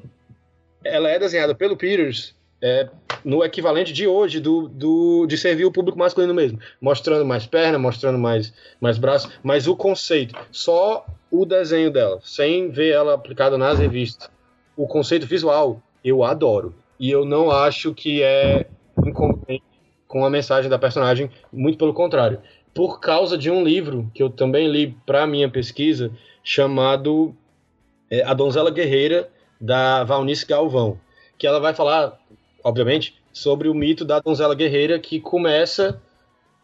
ela é desenhada pelo Peters é, no equivalente de hoje do, do, de servir o público masculino mesmo, mostrando mais perna, mostrando mais, mais braço, mas o conceito, só o desenho dela, sem ver ela aplicada nas revistas, o conceito visual, eu adoro. E eu não acho que é incompetente com a mensagem da personagem, muito pelo contrário. Por causa de um livro que eu também li para minha pesquisa, chamado é, A Donzela Guerreira, da Valnice Galvão, que ela vai falar, obviamente, sobre o mito da donzela guerreira que começa,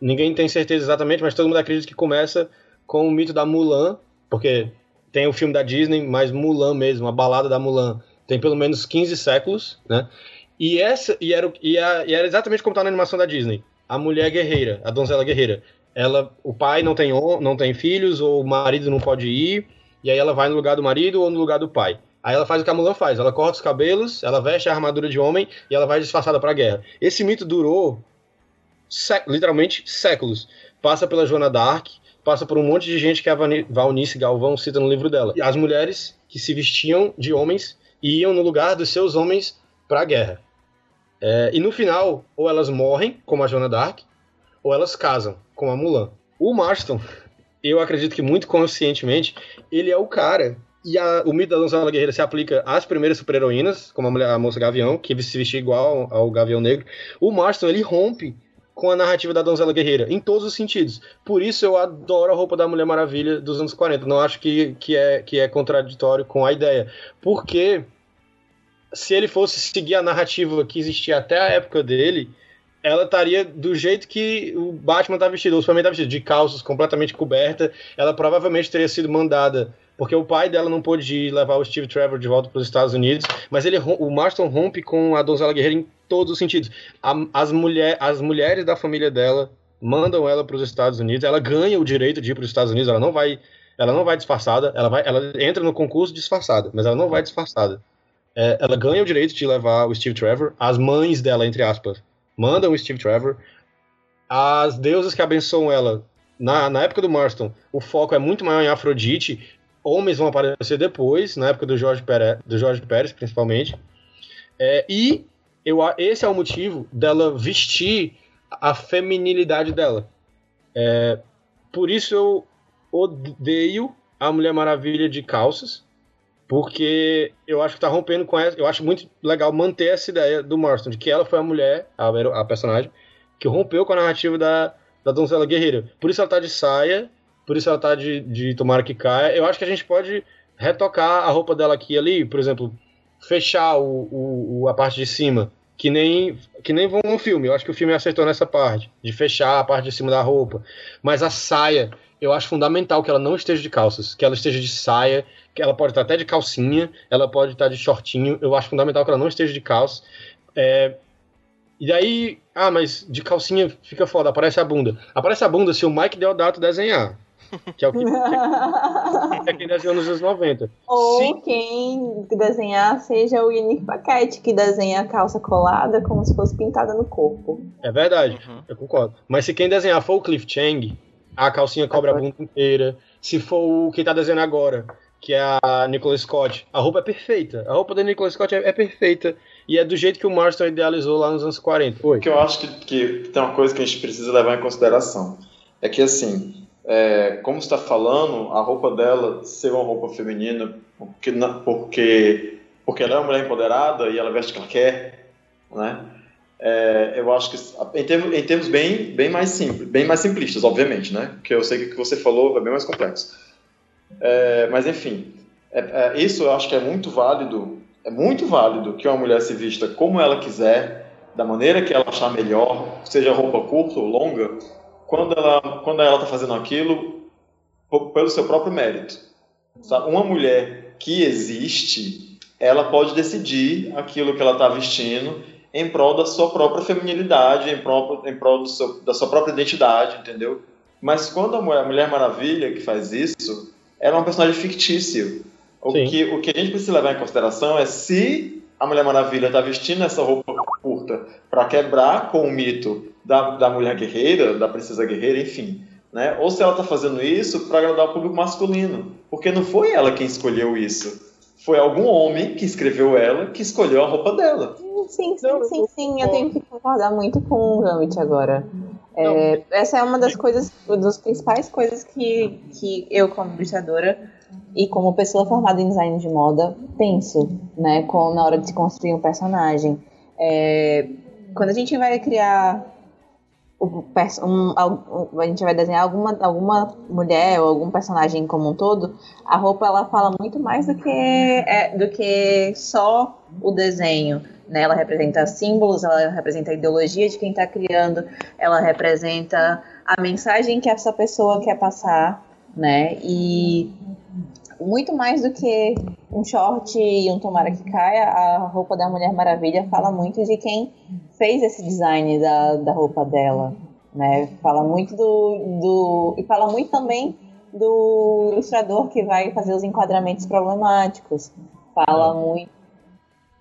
ninguém tem certeza exatamente, mas todo mundo acredita que começa com o mito da Mulan, porque tem o filme da Disney, mas Mulan mesmo, a balada da Mulan, tem pelo menos 15 séculos, né? E, essa, e, era, e, a, e era exatamente como está na animação da Disney. A mulher guerreira, a donzela guerreira. Ela, o pai não tem, não tem filhos, ou o marido não pode ir, e aí ela vai no lugar do marido ou no lugar do pai. Aí ela faz o que a Mulan faz, ela corta os cabelos, ela veste a armadura de homem e ela vai disfarçada para a guerra. Esse mito durou literalmente séculos. Passa pela Joana Dark, passa por um monte de gente que a Valnice Galvão cita no livro dela. As mulheres que se vestiam de homens e iam no lugar dos seus homens para a guerra. É, e no final, ou elas morrem, como a Joana Dark, ou elas casam, como a Mulan. O Marston, eu acredito que muito conscientemente, ele é o cara. E a, o mito da donzela guerreira se aplica às primeiras super-heroínas, como a, mulher, a moça Gavião, que se vestia igual ao, ao Gavião Negro. O Marston, ele rompe com a narrativa da Donzela Guerreira, em todos os sentidos. Por isso eu adoro a roupa da Mulher Maravilha dos anos 40. Não acho que, que, é, que é contraditório com a ideia. Porque se ele fosse seguir a narrativa que existia até a época dele, ela estaria do jeito que o Batman está vestido, o Superman está vestido, de calças completamente coberta. Ela provavelmente teria sido mandada, porque o pai dela não pôde levar o Steve Trevor de volta para os Estados Unidos, mas ele, o Marston rompe com a Donzela Guerreira em todos os sentidos. as, mulher, as mulheres da família dela mandam ela para os Estados Unidos, ela ganha o direito de ir para os Estados Unidos, ela não vai ela não vai disfarçada, ela vai ela entra no concurso disfarçada, mas ela não vai disfarçada. É, ela ganha o direito de levar o Steve Trevor. As mães dela, entre aspas, mandam o Steve Trevor. As deusas que abençoam ela, na, na época do Marston, o foco é muito maior em Afrodite. Homens vão aparecer depois, na época do Jorge Pérez, do Jorge Pérez principalmente. É, e eu, esse é o motivo dela vestir a feminilidade dela. É, por isso eu odeio a Mulher Maravilha de calças, porque eu acho que tá rompendo com essa. Eu acho muito legal manter essa ideia do Marston, de que ela foi a mulher, a, a personagem, que rompeu com a narrativa da, da donzela guerreira. Por isso ela tá de saia, por isso ela tá de, de tomara que caia. Eu acho que a gente pode retocar a roupa dela aqui ali, por exemplo, fechar o, o, a parte de cima, que nem que nem vão no filme. Eu acho que o filme acertou nessa parte, de fechar a parte de cima da roupa. Mas a saia, eu acho fundamental que ela não esteja de calças, que ela esteja de saia, que ela pode estar até de calcinha, ela pode estar de shortinho. Eu acho fundamental que ela não esteja de calças. É, e aí, ah, mas de calcinha fica foda, aparece a bunda. Aparece a bunda se o Mike Deodato desenhar. Que é o que, que é quem desenhou nos anos 90. Ou Sim. quem desenhar seja o Yannick Paquete, que desenha a calça colada como se fosse pintada no corpo. É verdade, uhum. eu concordo. Mas se quem desenhar for o Cliff Chang, a calcinha cobre a bunda inteira. Se for o que tá desenhando agora, que é a Nicola Scott, a roupa é perfeita. A roupa da Nicola Scott é, é perfeita. E é do jeito que o Marston idealizou lá nos anos 40. Foi. O que eu acho que, que tem uma coisa que a gente precisa levar em consideração. É que, assim, é, como está falando, a roupa dela ser uma roupa feminina, porque, porque, porque ela é uma mulher empoderada e ela veste o que ela quer, né? É, eu acho que em termos, em termos bem, bem mais simples, bem mais simplistas, obviamente, né? Porque eu sei que o que você falou é bem mais complexo. É, mas enfim, é, é, isso eu acho que é muito válido, é muito válido que uma mulher se vista como ela quiser, da maneira que ela achar melhor, seja roupa curta ou longa, quando ela quando ela está fazendo aquilo pelo seu próprio mérito. Sabe? Uma mulher que existe, ela pode decidir aquilo que ela está vestindo em prol da sua própria feminilidade, em prol, em prol seu, da sua própria identidade, entendeu? Mas quando a Mulher, a Mulher Maravilha que faz isso, ela é uma personagem fictícia. O que, o que a gente precisa levar em consideração é se a Mulher Maravilha está vestindo essa roupa curta para quebrar com o mito da, da mulher guerreira, da princesa guerreira, enfim. Né? Ou se ela está fazendo isso para agradar o público masculino. Porque não foi ela quem escolheu isso. Foi algum homem que escreveu ela que escolheu a roupa dela. Sim, sim, sim, sim. Eu tenho que concordar muito com o Gambit agora. É, essa é uma das coisas, uma das principais coisas que, que eu, como ilustradora e como pessoa formada em design de moda, penso, né, com, na hora de se construir um personagem. É, quando a gente vai criar um, um, a gente vai desenhar alguma, alguma mulher ou algum personagem como um todo, a roupa ela fala muito mais do que, é, do que só o desenho. Né? Ela representa símbolos, ela representa a ideologia de quem está criando, ela representa a mensagem que essa pessoa quer passar, né? E muito mais do que um short e um tomara que caia, a roupa da Mulher Maravilha fala muito de quem fez esse design da, da roupa dela, né? Fala muito do, do e fala muito também do ilustrador que vai fazer os enquadramentos problemáticos. Fala é. muito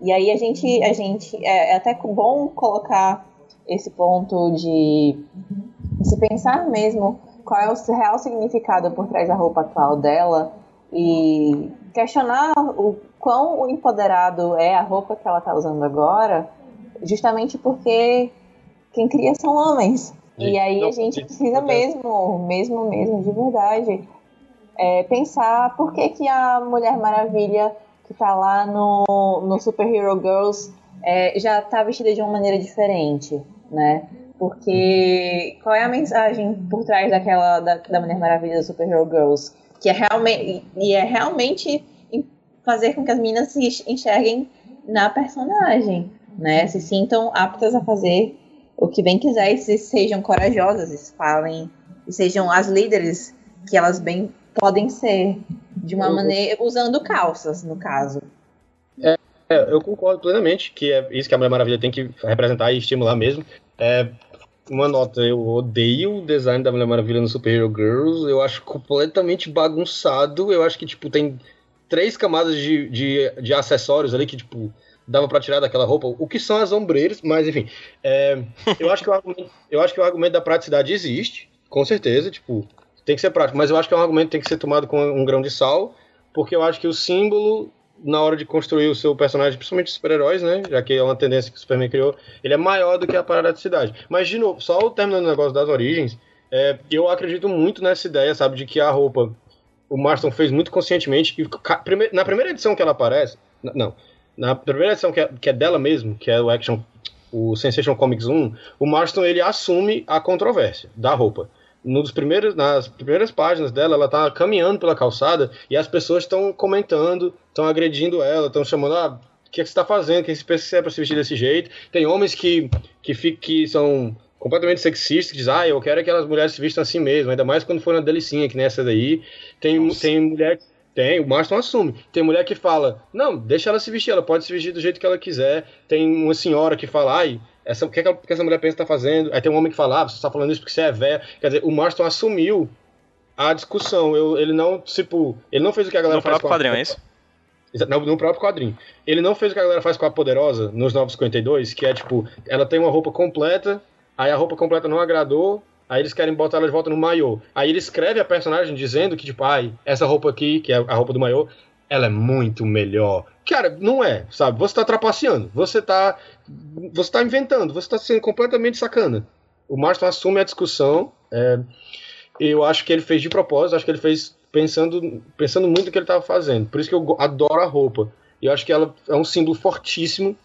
e aí a gente, a gente é, é até bom colocar esse ponto de se pensar mesmo qual é o real significado por trás da roupa atual dela e questionar o quão empoderado é a roupa que ela está usando agora, justamente porque quem cria são homens. E aí a gente precisa mesmo, mesmo, mesmo, de verdade, é, pensar por que, que a Mulher Maravilha que tá lá no, no Super Hero Girls é, já tá vestida de uma maneira diferente, né? Porque qual é a mensagem por trás daquela da, da Mulher Maravilha do Super Hero Girls? Que é realmente e é realmente fazer com que as meninas se enxerguem na personagem, né? Se sintam aptas a fazer o que bem quiser e se sejam corajosas, e falem, e sejam as líderes que elas bem podem ser de uma eu, maneira usando calças, no caso. É, é, eu concordo plenamente que é isso que a Mulher Maravilha tem que representar e estimular mesmo. É, uma nota, eu odeio o design da Mulher Maravilha no Super Hero Girls. Eu acho completamente bagunçado. Eu acho que, tipo, tem três camadas de, de, de acessórios ali que, tipo, dava para tirar daquela roupa, o que são as ombreiras, mas enfim. É, eu, acho que o argumento, eu acho que o argumento da praticidade existe, com certeza, tipo, tem que ser prático, mas eu acho que é um argumento que tem que ser tomado com um grão de sal, porque eu acho que o símbolo, na hora de construir o seu personagem, principalmente super-heróis, né, já que é uma tendência que o Superman criou, ele é maior do que a praticidade. Mas, de novo, só terminando o negócio das origens, é, eu acredito muito nessa ideia, sabe, de que a roupa o Marston fez muito conscientemente. E na primeira edição que ela aparece. Não. Na primeira edição que é, que é dela mesmo, que é o Action. O Sensation Comics 1, o Marston ele assume a controvérsia da roupa. Nos primeiros, nas primeiras páginas dela, ela tá caminhando pela calçada e as pessoas estão comentando, estão agredindo ela, estão chamando, ah, o que, é que você está fazendo? Que você é para se vestir desse jeito? Tem homens que, que, que são completamente sexista, que diz, ah, eu quero que aquelas mulheres se vistam assim mesmo, ainda mais quando for na delicinha, que nessa daí. Tem, tem mulher. Tem, o Marston assume. Tem mulher que fala, não, deixa ela se vestir, ela pode se vestir do jeito que ela quiser. Tem uma senhora que fala, ai, essa, o que, é que, essa mulher pensa que tá fazendo? Aí tem um homem que fala, ah, você tá falando isso porque você é velha. Quer dizer, o Marston assumiu a discussão. Eu, ele não, tipo, ele não fez o que a galera no faz. No próprio quadrinho, a... é isso? No, no, próprio quadrinho. Ele não fez o que a galera faz com a Poderosa nos 952, que é tipo, ela tem uma roupa completa, aí a roupa completa não agradou, aí eles querem botar ela de volta no maiô. Aí ele escreve a personagem dizendo que, tipo, ai, essa roupa aqui, que é a roupa do maiô, ela é muito melhor. Cara, não é, sabe? Você tá trapaceando, você tá. Você tá inventando, você tá sendo completamente sacana. O Marston assume a discussão. É, eu acho que ele fez de propósito, acho que ele fez pensando, pensando muito no que ele estava fazendo. Por isso que eu adoro a roupa. Eu acho que ela é um símbolo fortíssimo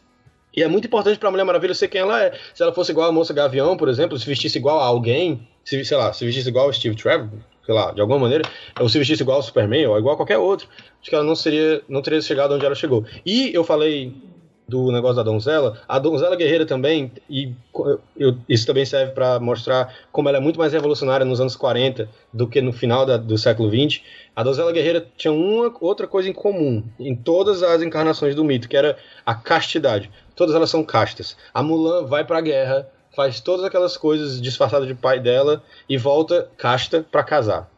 e é muito importante pra Mulher Maravilha ser quem ela é. Se ela fosse igual a Moça Gavião, por exemplo, se vestisse igual a alguém, se, sei lá, se vestisse igual ao Steve Trevor, sei lá, de alguma maneira, ou se vestisse igual ao Superman, ou igual a qualquer outro, acho que ela não seria, não teria chegado onde ela chegou. E eu falei do negócio da donzela, a donzela guerreira também, e eu, isso também serve para mostrar como ela é muito mais revolucionária nos anos 40 do que no final da, do século 20. A donzela guerreira tinha uma outra coisa em comum em todas as encarnações do mito, que era a castidade. Todas elas são castas. A Mulan vai para a guerra, faz todas aquelas coisas disfarçadas de pai dela e volta casta para casar.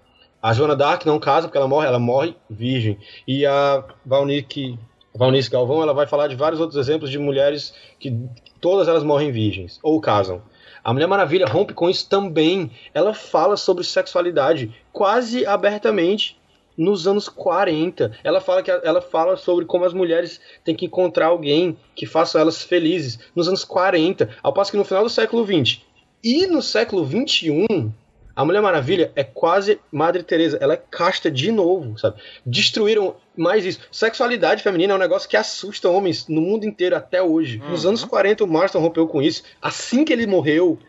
A Joana Dark não casa porque ela morre, ela morre virgem. E a Valnick Valnice Galvão, ela vai falar de vários outros exemplos de mulheres que todas elas morrem virgens ou casam. A Mulher Maravilha rompe com isso também. Ela fala sobre sexualidade quase abertamente nos anos 40. Ela fala que ela fala sobre como as mulheres têm que encontrar alguém que faça elas felizes nos anos 40, ao passo que no final do século 20 e no século 21 a Mulher Maravilha é quase Madre Teresa, ela é casta de novo, sabe? Destruíram mais isso. Sexualidade feminina é um negócio que assusta homens no mundo inteiro até hoje. Uhum. Nos anos 40 o Marston rompeu com isso. Assim que ele morreu,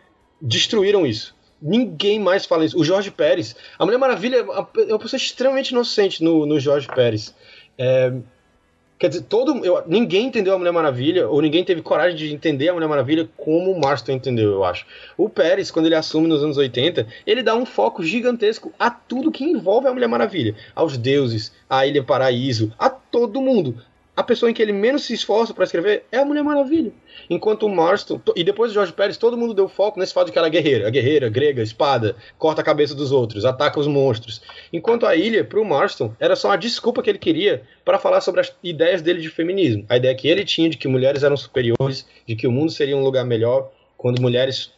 destruíram isso. Ninguém mais fala isso. O Jorge Pérez, a Mulher Maravilha é uma pessoa extremamente inocente no, no Jorge Pérez. É, Quer dizer, todo, eu, ninguém entendeu a Mulher Maravilha, ou ninguém teve coragem de entender a Mulher Maravilha como o Marston entendeu, eu acho. O Pérez, quando ele assume nos anos 80, ele dá um foco gigantesco a tudo que envolve a Mulher Maravilha. Aos deuses, à Ilha Paraíso, a todo mundo a pessoa em que ele menos se esforça para escrever é a Mulher Maravilha. Enquanto o Marston, e depois o Jorge Pérez, todo mundo deu foco nesse fato de que ela é guerreira, a guerreira, grega, espada, corta a cabeça dos outros, ataca os monstros. Enquanto a ilha, para o Marston, era só uma desculpa que ele queria para falar sobre as ideias dele de feminismo. A ideia que ele tinha de que mulheres eram superiores, de que o mundo seria um lugar melhor quando mulheres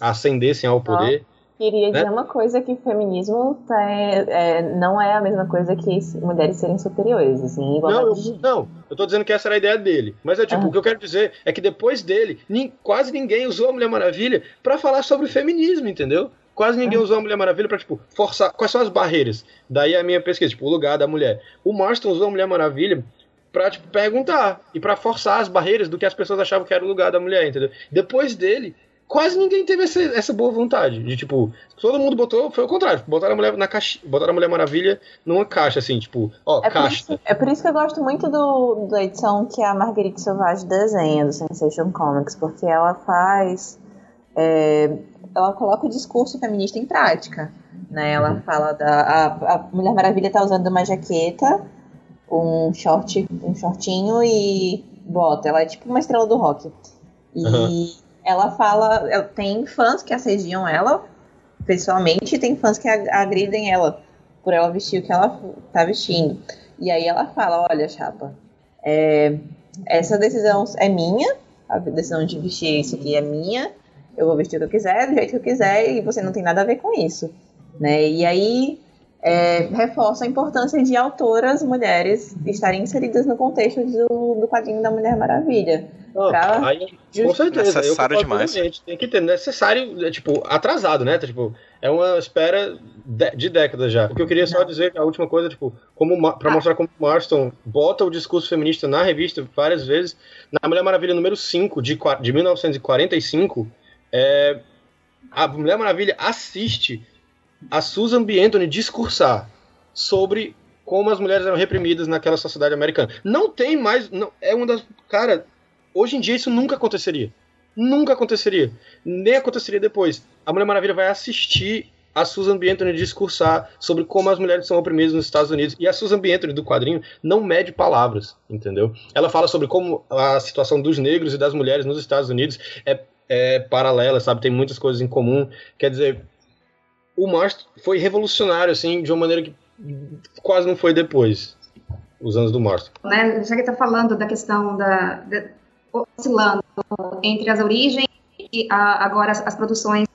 ascendessem ao poder. Ah Queria né? dizer uma coisa que feminismo tá, é, não é a mesma coisa que mulheres serem superiores, assim, não, eu, não, eu tô dizendo que essa era a ideia dele. Mas é tipo, ah. o que eu quero dizer é que depois dele, nem, quase ninguém usou a Mulher Maravilha para falar sobre feminismo, entendeu? Quase ninguém ah. usou a Mulher Maravilha para tipo, forçar. Quais são as barreiras? Daí a minha pesquisa, tipo, o lugar da mulher. O Marston usou a Mulher Maravilha pra, tipo, perguntar e para forçar as barreiras do que as pessoas achavam que era o lugar da mulher, entendeu? Depois dele, quase ninguém teve essa, essa boa vontade. De tipo, todo mundo botou, foi o contrário, botaram a mulher na caixa, botaram a Mulher Maravilha numa caixa, assim, tipo, ó, é caixa. Por isso, é por isso que eu gosto muito do, da edição que a Marguerite Sauvage desenha do Sensation Comics, porque ela faz. É, ela coloca o discurso feminista em prática. Né? Ela uhum. fala da. A, a Mulher Maravilha tá usando uma jaqueta, um short, um shortinho e bota. Ela é tipo uma estrela do rock. E. Uhum ela fala. Tem fãs que assediam ela pessoalmente e tem fãs que agridem ela por ela vestir o que ela tá vestindo. E aí ela fala, olha, chapa, é, essa decisão é minha, a decisão de vestir isso aqui é minha, eu vou vestir o que eu quiser, do jeito que eu quiser, e você não tem nada a ver com isso. Né? E aí é, reforça a importância de autoras mulheres estarem inseridas no contexto do, do quadrinho da Mulher Maravilha. Pra... aí, com certeza, necessário demais. Tem que ter necessário, é, tipo, atrasado, né? Tipo, é uma espera de, de décadas já. O que eu queria só dizer, a última coisa, tipo, como para mostrar como Marston bota o discurso feminista na revista várias vezes, na Mulher Maravilha número 5 de, de 1945, é, a Mulher Maravilha assiste a Susan B. Anthony discursar sobre como as mulheres eram reprimidas naquela sociedade americana. Não tem mais. Não, é uma das. Cara, hoje em dia isso nunca aconteceria. Nunca aconteceria. Nem aconteceria depois. A Mulher Maravilha vai assistir a Susan B. Anthony discursar sobre como as mulheres são oprimidas nos Estados Unidos. E a Susan B. Anthony do quadrinho não mede palavras, entendeu? Ela fala sobre como a situação dos negros e das mulheres nos Estados Unidos é, é paralela, sabe? Tem muitas coisas em comum. Quer dizer, o Marston foi revolucionário, assim, de uma maneira que quase não foi depois, os anos do Marston. Né, já que está falando da questão da, da, oscilando entre as origens e a, agora as, as produções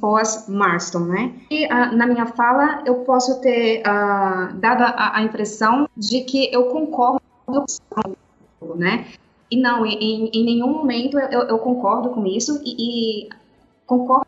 pós-Marston, né? E uh, na minha fala eu posso ter uh, dado a, a, impressão de que eu concordo, né? E não, em, em nenhum momento eu, eu, concordo com isso e, e concordo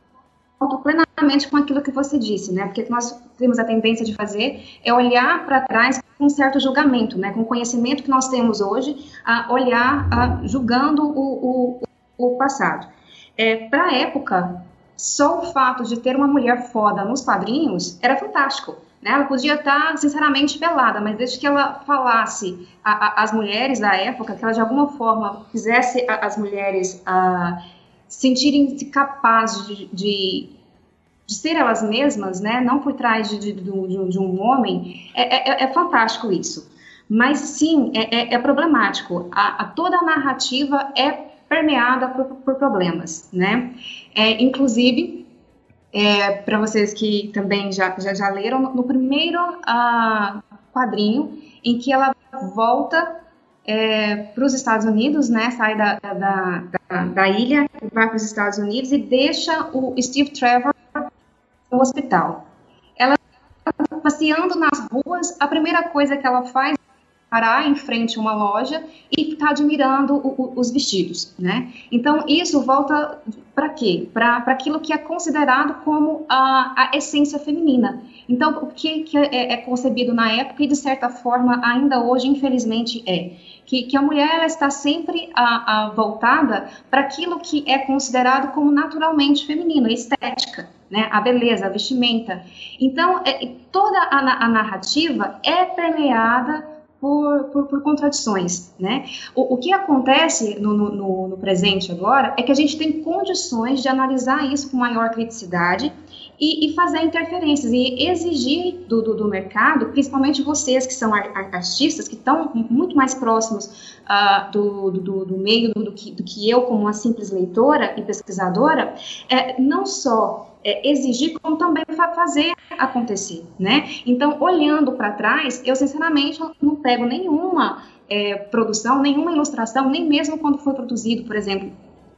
concordo plenamente com aquilo que você disse, né? Porque nós temos a tendência de fazer é olhar para trás com um certo julgamento, né? Com o conhecimento que nós temos hoje, a olhar a, julgando o, o, o passado. É, para a época, só o fato de ter uma mulher foda nos quadrinhos era fantástico. Né? Ela podia estar, sinceramente, pelada, mas desde que ela falasse as mulheres da época, que ela de alguma forma fizesse a, as mulheres a, sentirem-se capazes de, de, de, ser elas mesmas, né, não por trás de, de, um homem, é, é, é, fantástico isso. Mas sim, é, é, é problemático. A, a, toda a narrativa é permeada por, por problemas, né? É, inclusive, é, para vocês que também já, já, já leram, no, no primeiro uh, quadrinho, em que ela volta é, para os Estados Unidos, né? Sai da, da, da, da ilha, vai para os Estados Unidos e deixa o Steve Trevor no hospital. Ela passeando nas ruas, a primeira coisa que ela faz é parar em frente a uma loja e ficar admirando o, o, os vestidos, né? Então isso volta para quê? Para aquilo que é considerado como a, a essência feminina. Então, o que, que é, é, concebido na época e, de certa forma, ainda hoje, infelizmente, é que, que a mulher ela está sempre a, a voltada para aquilo que é considerado como naturalmente feminino, a estética, né? a beleza, a vestimenta. Então, é, toda a, a narrativa é permeada por, por, por, contradições, né? O, o que acontece no, no, no, presente agora é que a gente tem condições de analisar isso com maior criticidade e, e fazer interferências e exigir do, do, do, mercado, principalmente vocês que são artistas, que estão muito mais próximos uh, do, do, do, meio do, que, do que eu, como uma simples leitora e pesquisadora, é, não só é, exigir, como também fazer acontecer, né? Então, olhando para trás, eu sinceramente não pego nenhuma é, produção, nenhuma ilustração, nem mesmo quando foi produzido, por exemplo,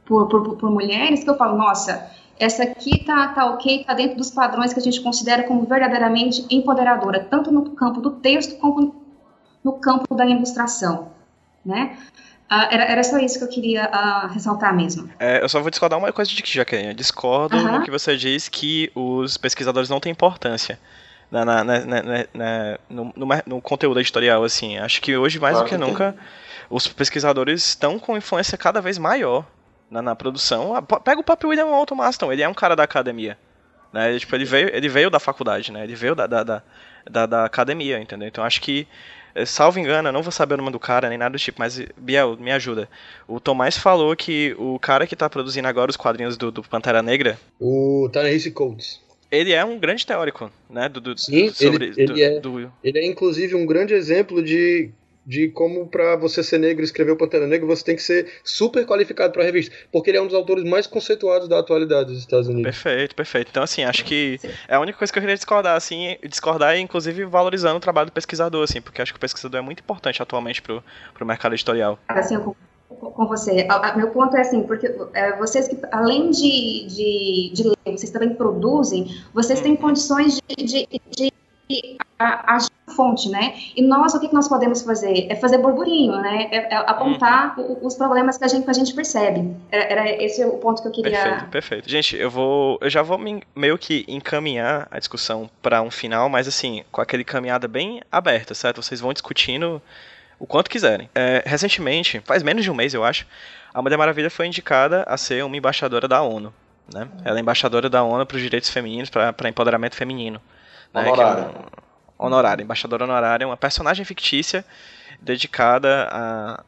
por, por, por mulheres, que eu falo, nossa, essa aqui tá, tá ok, tá dentro dos padrões que a gente considera como verdadeiramente empoderadora, tanto no campo do texto como no campo da ilustração, né? Uh, era, era só isso que eu queria uh, ressaltar mesmo. É, eu só vou discordar uma coisa de que já que discordo uhum. no que você diz que os pesquisadores não têm importância na, na, na, na no, no, no, conteúdo editorial, assim. Acho que hoje mais claro do que, que nunca os pesquisadores estão com influência cada vez maior na, na produção. Ah, pega o próprio William Walton Maston, ele é um cara da academia. Né? Ele, tipo, ele, veio, ele veio da faculdade, né? Ele veio da, da, da, da, da academia, entendeu? Então acho que, eh, salvo engano, eu não vou saber o nome do cara, nem nada do tipo, mas Biel, me ajuda. O Tomás falou que o cara que está produzindo agora os quadrinhos do, do Pantera Negra. O Tanahisi Coates. Ele é um grande teórico, né? Do, do Sim, sobre, ele, ele, do, é, do... ele é inclusive um grande exemplo de de como para você ser negro e escrever o Pantera Negra, você tem que ser super qualificado para a revista, porque ele é um dos autores mais conceituados da atualidade dos Estados Unidos. Perfeito, perfeito. Então, assim, acho que é a única coisa que eu queria discordar, assim, discordar e, inclusive, valorizando o trabalho do pesquisador, assim, porque acho que o pesquisador é muito importante atualmente pro, pro mercado editorial. Assim, eu com você. meu ponto é assim, porque é, vocês que, além de, de, de ler, vocês também produzem, vocês têm uhum. condições de, de, de a, a, fonte, né? E nós, o que, que nós podemos fazer? É fazer burburinho, né? É, é apontar uhum. os problemas que a gente, que a gente percebe. Era, era esse o ponto que eu queria... Perfeito, perfeito. Gente, eu vou... Eu já vou me, meio que encaminhar a discussão para um final, mas assim, com aquele caminhada bem aberta, certo? Vocês vão discutindo o quanto quiserem. É, recentemente, faz menos de um mês, eu acho, a Mulher Maravilha foi indicada a ser uma embaixadora da ONU. Né? Ela é embaixadora da ONU para os direitos femininos, para empoderamento feminino. Né? Honorária. Honorária. Embaixadora honorária é uma personagem fictícia dedicada a,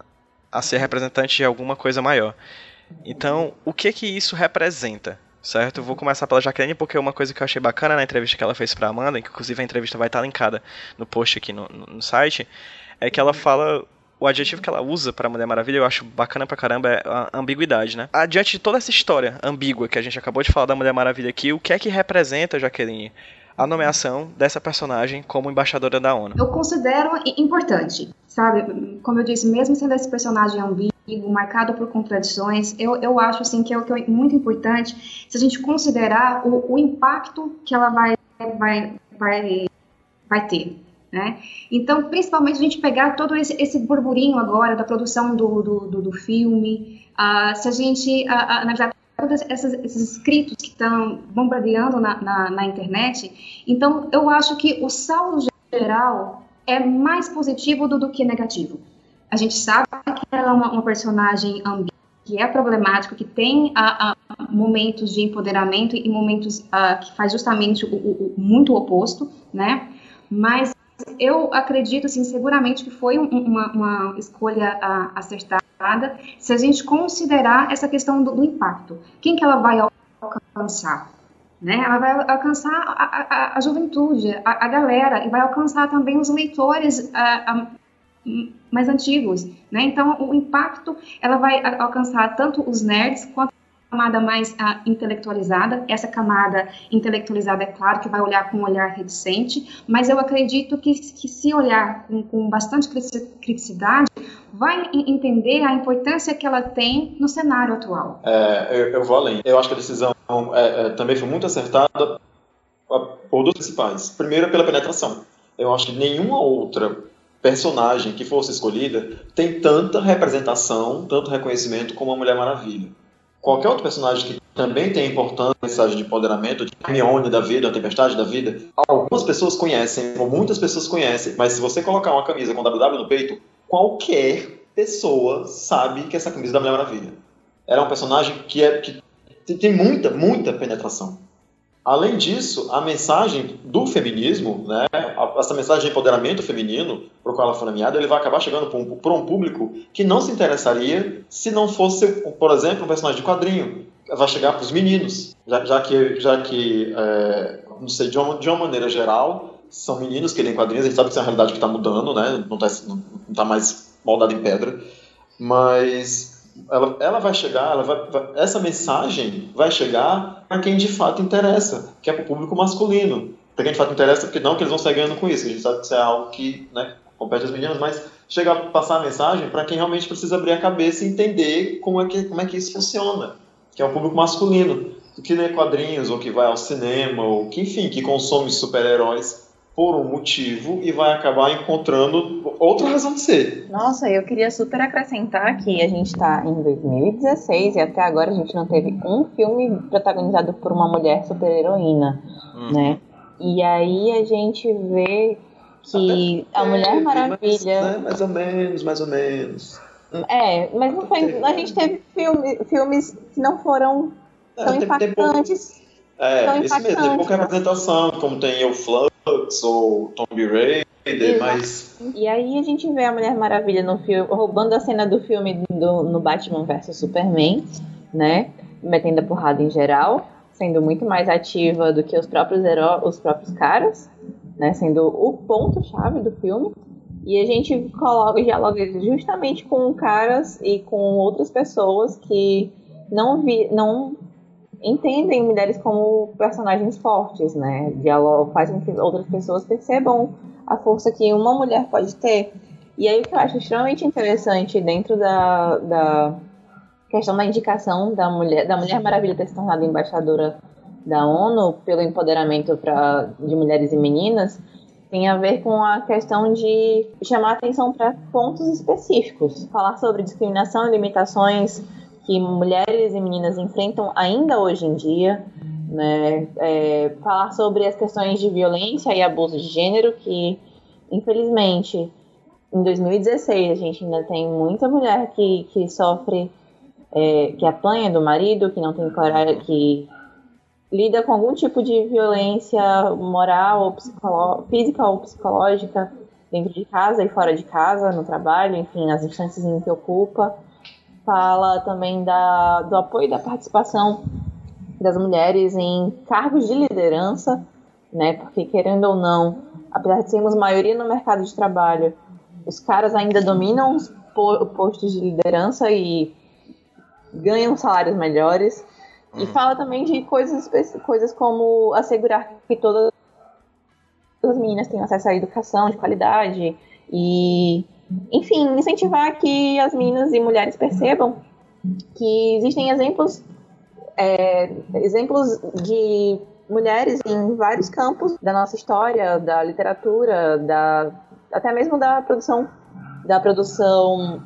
a ser representante de alguma coisa maior. Então, o que que isso representa? Certo? Eu vou começar pela Jaqueline, porque uma coisa que eu achei bacana na entrevista que ela fez pra Amanda, que inclusive a entrevista vai estar linkada no post aqui no, no, no site, é que ela fala o adjetivo que ela usa para Mulher Maravilha, eu acho bacana pra caramba, é a ambiguidade, né? Adiante de toda essa história ambígua que a gente acabou de falar da Mulher Maravilha aqui, o que é que representa, Jaqueline, a nomeação dessa personagem como embaixadora da ONU? Eu considero importante, sabe? Como eu disse, mesmo sendo esse personagem ambíguo, marcado por contradições, eu, eu acho assim que é, que é muito importante se a gente considerar o, o impacto que ela vai, vai, vai, vai ter. Né? Então, principalmente a gente pegar todo esse, esse burburinho agora da produção do, do, do, do filme, uh, se a gente uh, analisar todos esses, esses escritos que estão bombardeando na, na, na, internet, então eu acho que o saldo geral é mais positivo do, do que negativo. A gente sabe que ela é uma, uma personagem que é problemático, que tem uh, uh, momentos de empoderamento e momentos uh, que faz justamente o, o, o, muito oposto, né? Mas eu acredito, assim, seguramente que foi uma, uma escolha uh, se a gente considerar essa questão do, do, impacto. Quem que ela vai alcançar? Né? Ela vai alcançar a, a, a juventude, a, a, galera, e vai alcançar também os leitores mais antigos. Né? Então, o impacto ela vai alcançar tanto os nerds quanto camada mais ah, intelectualizada. Essa camada intelectualizada, é claro, que vai olhar com um olhar reticente, mas eu acredito que, que se olhar com, com bastante criticidade, vai entender a importância que ela tem no cenário atual. É, eu, eu, vou além. Eu acho que a decisão é, é, também foi muito acertada por duas principais. Primeiro, pela penetração. Eu acho que nenhuma outra personagem que fosse escolhida tem tanta representação, tanto reconhecimento como a Mulher Maravilha qualquer outro personagem que também tem importância, mensagem de empoderamento, de Hermione da vida, a tempestade da vida, algumas pessoas conhecem, ou muitas pessoas conhecem, mas se você colocar uma camisa com WW no peito, qualquer pessoa sabe que essa camisa é da Mulher Maravilha. Ela é um personagem que, é, que tem muita, muita penetração. Além disso, a mensagem do feminismo, né, essa mensagem de empoderamento feminino, para o qual ela foi nomeada, ele vai acabar chegando para um, um, público que não se interessaria se não fosse, por exemplo, um personagem de quadrinho. Vai chegar para os meninos, já, já, que, já que é, não sei, de uma, de uma maneira geral, são meninos que leem quadrinhos, a gente sabe que isso é uma realidade que está mudando, né, não está não tá mais moldada em pedra, mas ela, ela vai chegar, ela vai, vai, essa mensagem vai chegar para quem de fato interessa, que é para o público masculino. Para quem de fato interessa, porque não que eles vão sair ganhando com isso, a gente sabe que isso é algo que né, compete às meninas, mas chega a passar a mensagem para quem realmente precisa abrir a cabeça e entender como é que, como é que isso funciona, que é o público masculino, que lê quadrinhos, ou que vai ao cinema, ou que, enfim, que consome super-heróis por um motivo e vai acabar encontrando outra razão de ser. Nossa, eu queria super acrescentar que a gente está em 2016 e até agora a gente não teve um filme protagonizado por uma mulher super-heroína, hum. né? E aí a gente vê que a Mulher Maravilha... Mais, né? mais ou menos, mais ou menos. É, mas não foi... A gente teve filme, filmes que não foram é, tão impactantes... É, tão isso mesmo, tem pouca representação, como tem o Flux, ou Tomb Raider, mas. E aí a gente vê a Mulher Maravilha no filme, roubando a cena do filme do, no Batman vs Superman, né? Metendo a porrada em geral, sendo muito mais ativa do que os próprios heróis, os próprios caras, né? Sendo o ponto-chave do filme. E a gente coloca dialoga justamente com caras e com outras pessoas que não vi, não entendem mulheres como personagens fortes, né? Diálogo faz com que outras pessoas percebam a força que uma mulher pode ter. E aí o que eu acho extremamente interessante dentro da, da questão da indicação da mulher, da Mulher Maravilha ter se tornado embaixadora da ONU pelo empoderamento pra, de mulheres e meninas tem a ver com a questão de chamar atenção para pontos específicos, falar sobre discriminação e limitações que mulheres e meninas enfrentam ainda hoje em dia, né? É, falar sobre as questões de violência e abuso de gênero que, infelizmente, em 2016 a gente ainda tem muita mulher que, que sofre, é, que apanha do marido, que não tem coragem, que lida com algum tipo de violência moral, ou física ou psicológica dentro de casa e fora de casa, no trabalho, enfim, nas instâncias em que ocupa. Fala também da, do apoio e da participação das mulheres em cargos de liderança, né? Porque querendo ou não, apesar de sermos maioria no mercado de trabalho, os caras ainda dominam os postos de liderança e ganham salários melhores. E fala também de coisas, coisas como assegurar que todas as meninas tenham acesso à educação de qualidade e, enfim, incentivar que as meninas e mulheres percebam que existem exemplos, é, exemplos de mulheres em vários campos da nossa história, da literatura, da, até mesmo da produção, da produção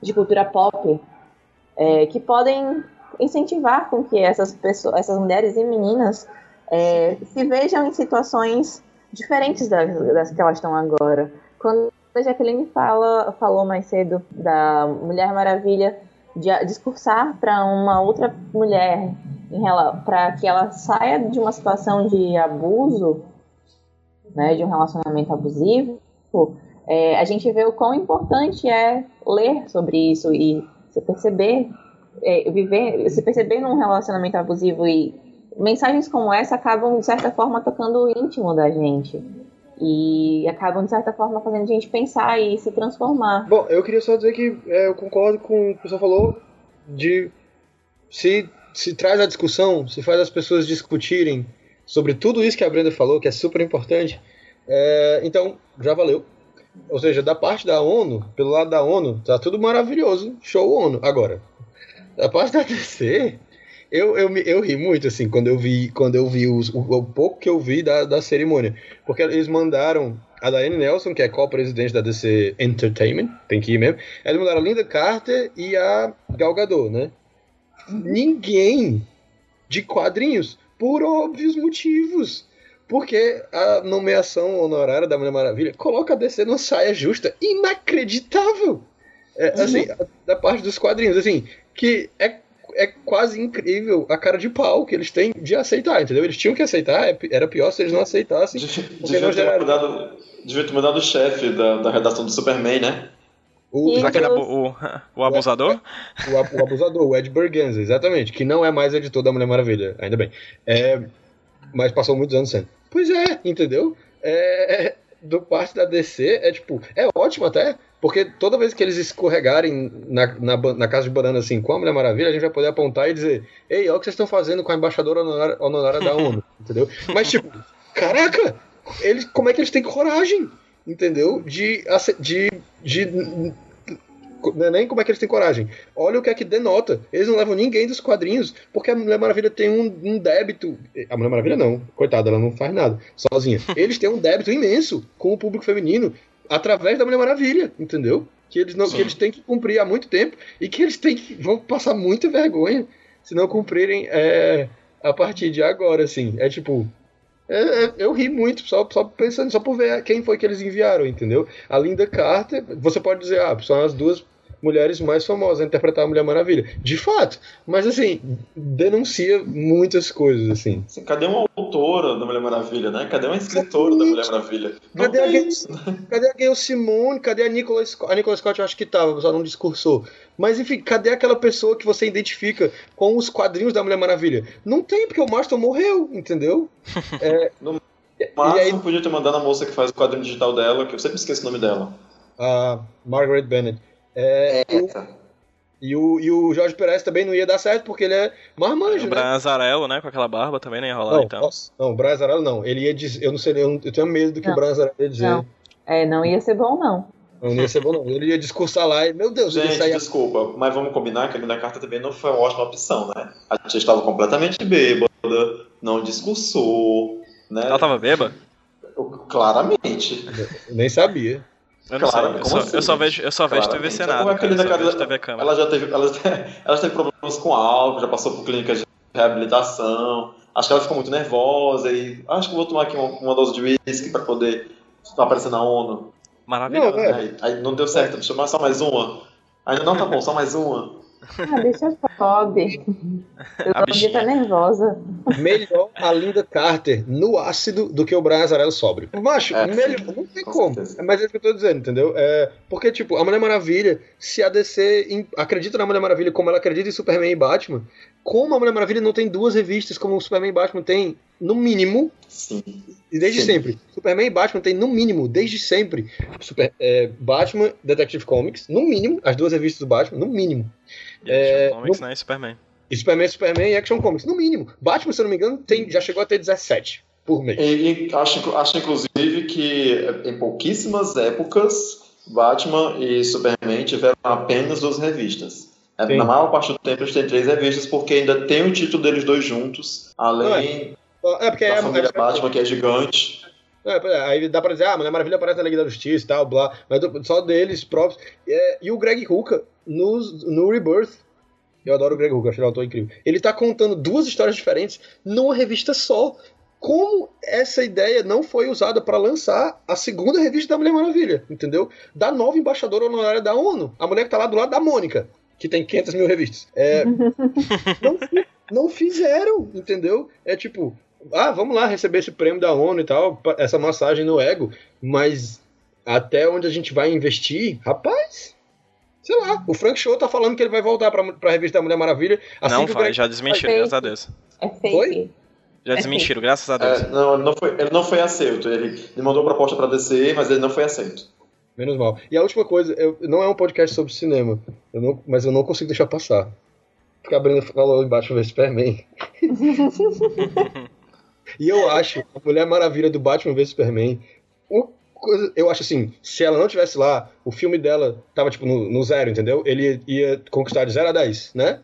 de cultura pop, é, que podem incentivar com que essas pessoas, essas mulheres e meninas é, se vejam em situações diferentes das, das que elas estão agora. Quando a Jacqueline fala, falou mais cedo da Mulher Maravilha de discursar para uma outra mulher para que ela saia de uma situação de abuso, né, de um relacionamento abusivo, é, a gente vê o quão importante é ler sobre isso e se perceber é, viver, se perceber num relacionamento abusivo e mensagens como essa acabam, de certa forma, tocando o íntimo da gente. E acabam, de certa forma, fazendo a gente pensar e se transformar. Bom, eu queria só dizer que é, eu concordo com o que o pessoal falou de se, se traz a discussão, se faz as pessoas discutirem sobre tudo isso que a Brenda falou, que é super importante. É, então, já valeu. Ou seja, da parte da ONU, pelo lado da ONU, tá tudo maravilhoso. Show ONU. Agora, a parte da DC, eu, eu, eu ri muito, assim, quando eu vi, quando eu vi os, o, o pouco que eu vi da, da cerimônia. Porque eles mandaram a Diane Nelson, que é co-presidente da DC Entertainment, tem que ir mesmo. Eles mandaram a Linda Carter e a Gal Gadot, né? Ninguém de quadrinhos, por óbvios motivos. Porque a nomeação honorária da Mulher Maravilha coloca a DC numa saia justa inacreditável. É, assim, uhum. da parte dos quadrinhos, assim, que é, é quase incrível a cara de pau que eles têm de aceitar, entendeu? Eles tinham que aceitar, é era pior se eles não aceitassem. Devia, não ter, mudado, devia ter mudado o chefe da, da redação do Superman, né? O, Aquele, o, o, o abusador? O, o, o, abusador, o Ed Bergenza, exatamente. Que não é mais editor da Mulher Maravilha, ainda bem. É, mas passou muitos anos sendo. Pois é, entendeu? É, é do parte da DC é tipo, é ótimo até, porque toda vez que eles escorregarem na, na, na, casa de banana assim com a Mulher Maravilha, a gente vai poder apontar e dizer: Ei, olha o que vocês estão fazendo com a embaixadora honorária, honorária da ONU, entendeu? Mas, tipo, caraca, eles, como é que eles têm coragem, entendeu? De. de, de não é nem como é que eles têm coragem. Olha o que é que denota. Eles não levam ninguém dos quadrinhos, porque a Mulher Maravilha tem um, um débito. A Mulher Maravilha não, coitada, ela não faz nada, sozinha. Eles têm um débito imenso com o público feminino através da Mulher Maravilha, entendeu? Que eles, não, que eles têm que cumprir há muito tempo e que eles têm que, vão passar muita vergonha se não cumprirem é, a partir de agora, assim. É tipo. É, é, eu ri muito, só, só pensando, só por ver quem foi que eles enviaram, entendeu? A Linda Carter, você pode dizer, ah, são as duas mulheres mais famosas a interpretar a Mulher Maravilha. De fato. Mas assim, denuncia muitas coisas, assim. assim cadê uma autora da Mulher Maravilha, né? Cadê uma escritora da Mulher Maravilha? Cadê a, cadê a Gail Simone? Cadê a Nicola Scott? A Nicola Scott eu acho que tava, só não discursou. Mas enfim, cadê aquela pessoa que você identifica com os quadrinhos da Mulher Maravilha? Não tem, porque o Marston morreu, entendeu? É... no, e aí, não podia ter mandado a moça que faz o quadrinho digital dela, que eu sempre esqueço o nome dela. a Margaret Bennett. É, e, o, e, o, e o Jorge Perez também não ia dar certo porque ele é marmanjo, O né? Brian Azarello, né? Com aquela barba também não ia rolar, Não, então. nossa, não, o Brian Azarello não. Ele ia dizer, eu não sei, eu, não- eu tenho medo do que Não. o Brian Azarello ia dizer. Não. É, não ia ser bom, não. Não ia ser bom, não. Ele ia discursar lá e, meu Deus, ele Gente, saía. desculpa, mas vamos combinar que a Linda Carter também não foi uma ótima opção, né? A gente estava completamente bêbada, não discursou, né? Ela tava bêbada? Claramente. Eu nem sabia. Eu não Claro, sei. Eu só, assim, eu só vejo, eu só vejo TV. Senado. Como é que a cara, eu vejo TV Câmara. Ela já teve, ela, ela teve problemas com álcool, já passou por clínicas de reabilitação. Acho que ela ficou muito nervosa e acho que eu vou tomar aqui uma, uma dose de uísque para poder aparecer na ONU. Maravilhoso. Não, é. Aí, aí não deu certo, me chamar só mais uma. Ainda não tá bom, só mais uma. Ah, deixa Bob. Eu A devia estar nervosa. Melhor a Linda Carter no ácido do que o Brian Azarello sóbrio. Macho, É, melhor, sim, não tem com como. certeza. Mas é isso que eu tô dizendo, entendeu? É, porque, tipo, a Mulher Maravilha, se a DC em- acredita na Mulher Maravilha como ela acredita em Superman e Batman, como a Mulher Maravilha não tem duas revistas como o Superman e Batman tem, no mínimo, Sim. desde Sim. sempre. Superman e Batman tem, no mínimo, desde sempre, Super, é, Batman Detective Comics, no mínimo, as duas revistas do Batman, no mínimo. E Action É, Comics, no- né? E Superman. E Superman, Superman e Action Comics, no mínimo. Batman, se eu não me engano, tem, já chegou a ter 17 por mês. E, e acho, acho inclusive que em pouquíssimas épocas Batman e Superman tiveram apenas duas revistas. É, Sim. Na maior parte do tempo eles têm três revistas porque ainda tem o título deles dois juntos, além É porque da é, família é- Batman que é gigante. É, é, aí dá pra dizer, ah, Mulher Maravilha aparece na Liga da Justiça e tal, blá, mas só deles próprios. É, e o Greg Hooker, nos- no Rebirth, eu adoro o Greg Hooker, acho ele um autor incrível. Ele tá contando duas histórias diferentes numa revista só. Como essa ideia não foi usada pra lançar a segunda revista da Mulher Maravilha, entendeu? Da nova embaixadora honorária da ONU. A mulher que tá lá do lado da Mônica, que tem 500 mil revistas. É, não, não fizeram, entendeu? É tipo, ah, vamos lá receber esse prêmio da ONU e tal, essa massagem no ego, mas até onde a gente vai investir, rapaz, sei lá, o Frank Show tá falando que ele vai voltar pra, pra revista da Mulher Maravilha. Assim não que o vai, Greg- já desmentiram, Foi graças a Deus. É fake. Oi? Já É desmentiram, graças a Deus. É, não, ele não foi, ele não foi aceito. Ele, ele mandou proposta para DC, mas ele não foi aceito. Menos mal. E a última coisa, eu, não é um podcast sobre cinema, eu não- mas eu não consigo deixar passar. Porque a Brenda falou embaixo ver Superman. e eu acho a Mulher Maravilha do Batman vs Superman. uma coisa- eu acho assim, se ela não tivesse lá, o filme dela tava tipo no, no zero, entendeu? Ele ia conquistar de 0 a 10, né?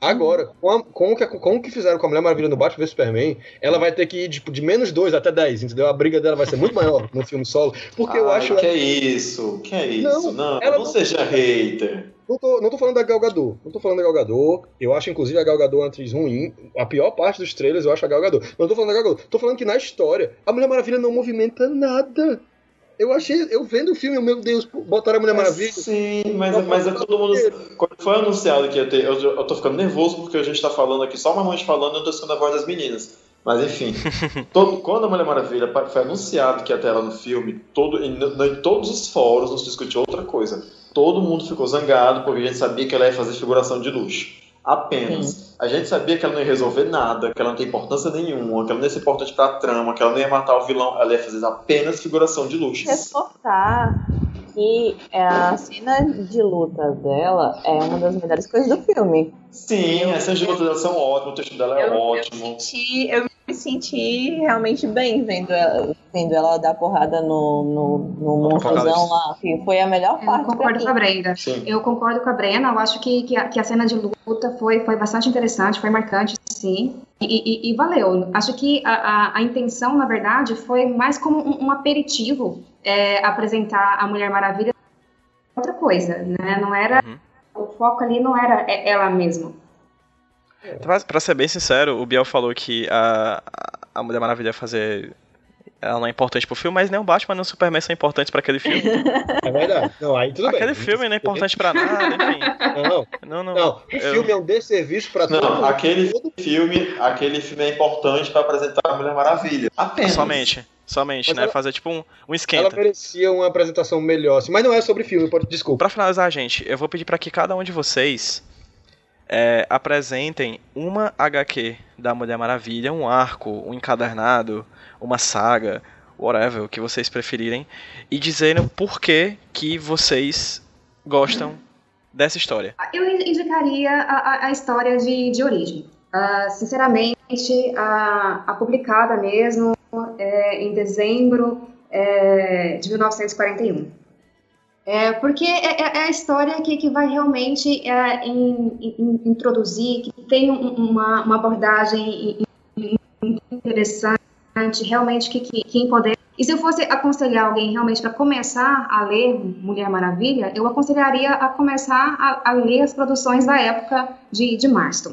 Agora, com, a- com o que, com o que fizeram com a Mulher Maravilha no Batman vs Superman, ela vai ter que ir tipo, de menos 2 até 10, entendeu? A briga dela vai ser muito maior no filme solo. Porque eu Ai, acho. Que é isso? Que é isso? Não, Não, ela não, não- seja hater. Não tô, não tô falando da Gal Gadot. Não tô falando da Gal Gadot. Eu acho, inclusive, a Gal Gadot uma atriz ruim. A pior parte dos trailers eu acho a Gal Gadot. Mas não tô falando da Gal Gadot. Tô falando que na história, a Mulher Maravilha não movimenta nada. Eu achei... Eu vendo o filme, meu Deus, botaram a Mulher Maravilha. Sim, mas, mas é todo mundo. Quando foi anunciado que ia ter. Eu, eu tô ficando nervoso porque a gente tá falando aqui, só uma mãe falando e eu tô escutando a voz das meninas. Mas enfim, todo- quando a Mulher Maravilha foi anunciado que ia ter ela no filme, todo, em, em todos os fóruns não se discutiu outra coisa. Todo mundo ficou zangado porque a gente sabia que ela ia fazer figuração de luxo. Apenas. A gente sabia que ela não ia resolver nada, que ela não tem importância nenhuma, que ela não ia ser importante pra trama, que ela não ia matar o vilão, ela ia fazer apenas figuração de luxo. Reforçar que a cena de luta dela é uma das melhores coisas do filme. Sim, as cenas de luta dela são ótimas, o texto dela é Eu- eu ótimo. senti- eu me senti realmente bem vendo ela, vendo ela dar porrada no, no, no monstrozão lá. Que foi a melhor Eu parte. concordo pra com a. Brenda. Sim. Eu concordo com a Brena, eu acho que, que, a, que a cena de luta foi, foi bastante interessante, foi marcante, sim, e, e- e valeu. Acho que a, a, a intenção, na verdade, foi mais como um, um aperitivo é, apresentar a Mulher Maravilha outra coisa, né? Não era, Uhum. o foco ali não era ela mesma. Pra, pra ser bem sincero, o Biel falou que a, a Mulher Maravilha ia fazer. Ela não é importante pro filme, mas nem o Batman nem o Superman são importantes pra aquele filme. É verdade. Não, aí tudo bem. Aquele filme não é importante pra nada, enfim. Não, Não, não. não. O Eu- filme é um desserviço pra todo Não, mundo. aquele filme, aquele filme é importante para apresentar a Mulher Maravilha. Apenas. Somente. Somente, Mas né? ela- Fazer tipo um, um Ela esquenta. merecia uma apresentação melhor. assim, Mas não é sobre filme, pode... desculpa. Pra finalizar, gente, eu vou pedir pra que cada um de vocês é, apresentem uma HQ da Mulher Maravilha, um arco, um encadernado, uma saga, whatever, o que vocês preferirem, e dizendo por que, que vocês gostam dessa história. Eu indicaria a, a história de, de origem. Uh, sinceramente, a, a, publicada mesmo é, em dezembro é, de 1941. É, porque é, é, é, a história que, que vai realmente é, in, in, introduzir, que tem uma, uma abordagem interessante, realmente que, que, que empodera. E se eu fosse aconselhar alguém realmente para começar a ler Mulher Maravilha, eu aconselharia a começar a, a ler as produções da época de, de Marston.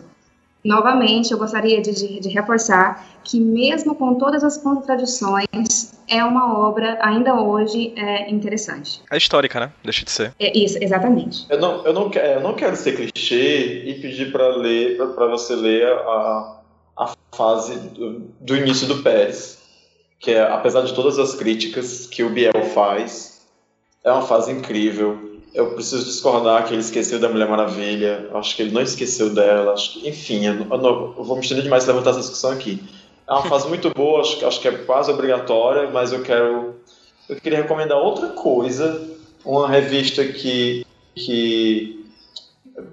Novamente, eu gostaria de, de, de, reforçar que, mesmo com todas as contradições, é uma obra ainda hoje é, interessante. É histórica, né? Deixa de ser. É isso, exatamente. Eu não, eu não, eu não quero ser clichê e pedir para ler, para você ler a, a fase do, do, início do Pérez, que é, apesar de todas as críticas que o Biel faz, é uma fase incrível eu preciso discordar que ele esqueceu da Mulher Maravilha. Acho que ele não esqueceu dela. Acho que, enfim, eu, não, eu vou me estender demais se levantar essa discussão aqui. É uma fase muito boa, acho, acho que é quase obrigatória, mas eu quero. Eu queria recomendar outra coisa. Uma revista que. que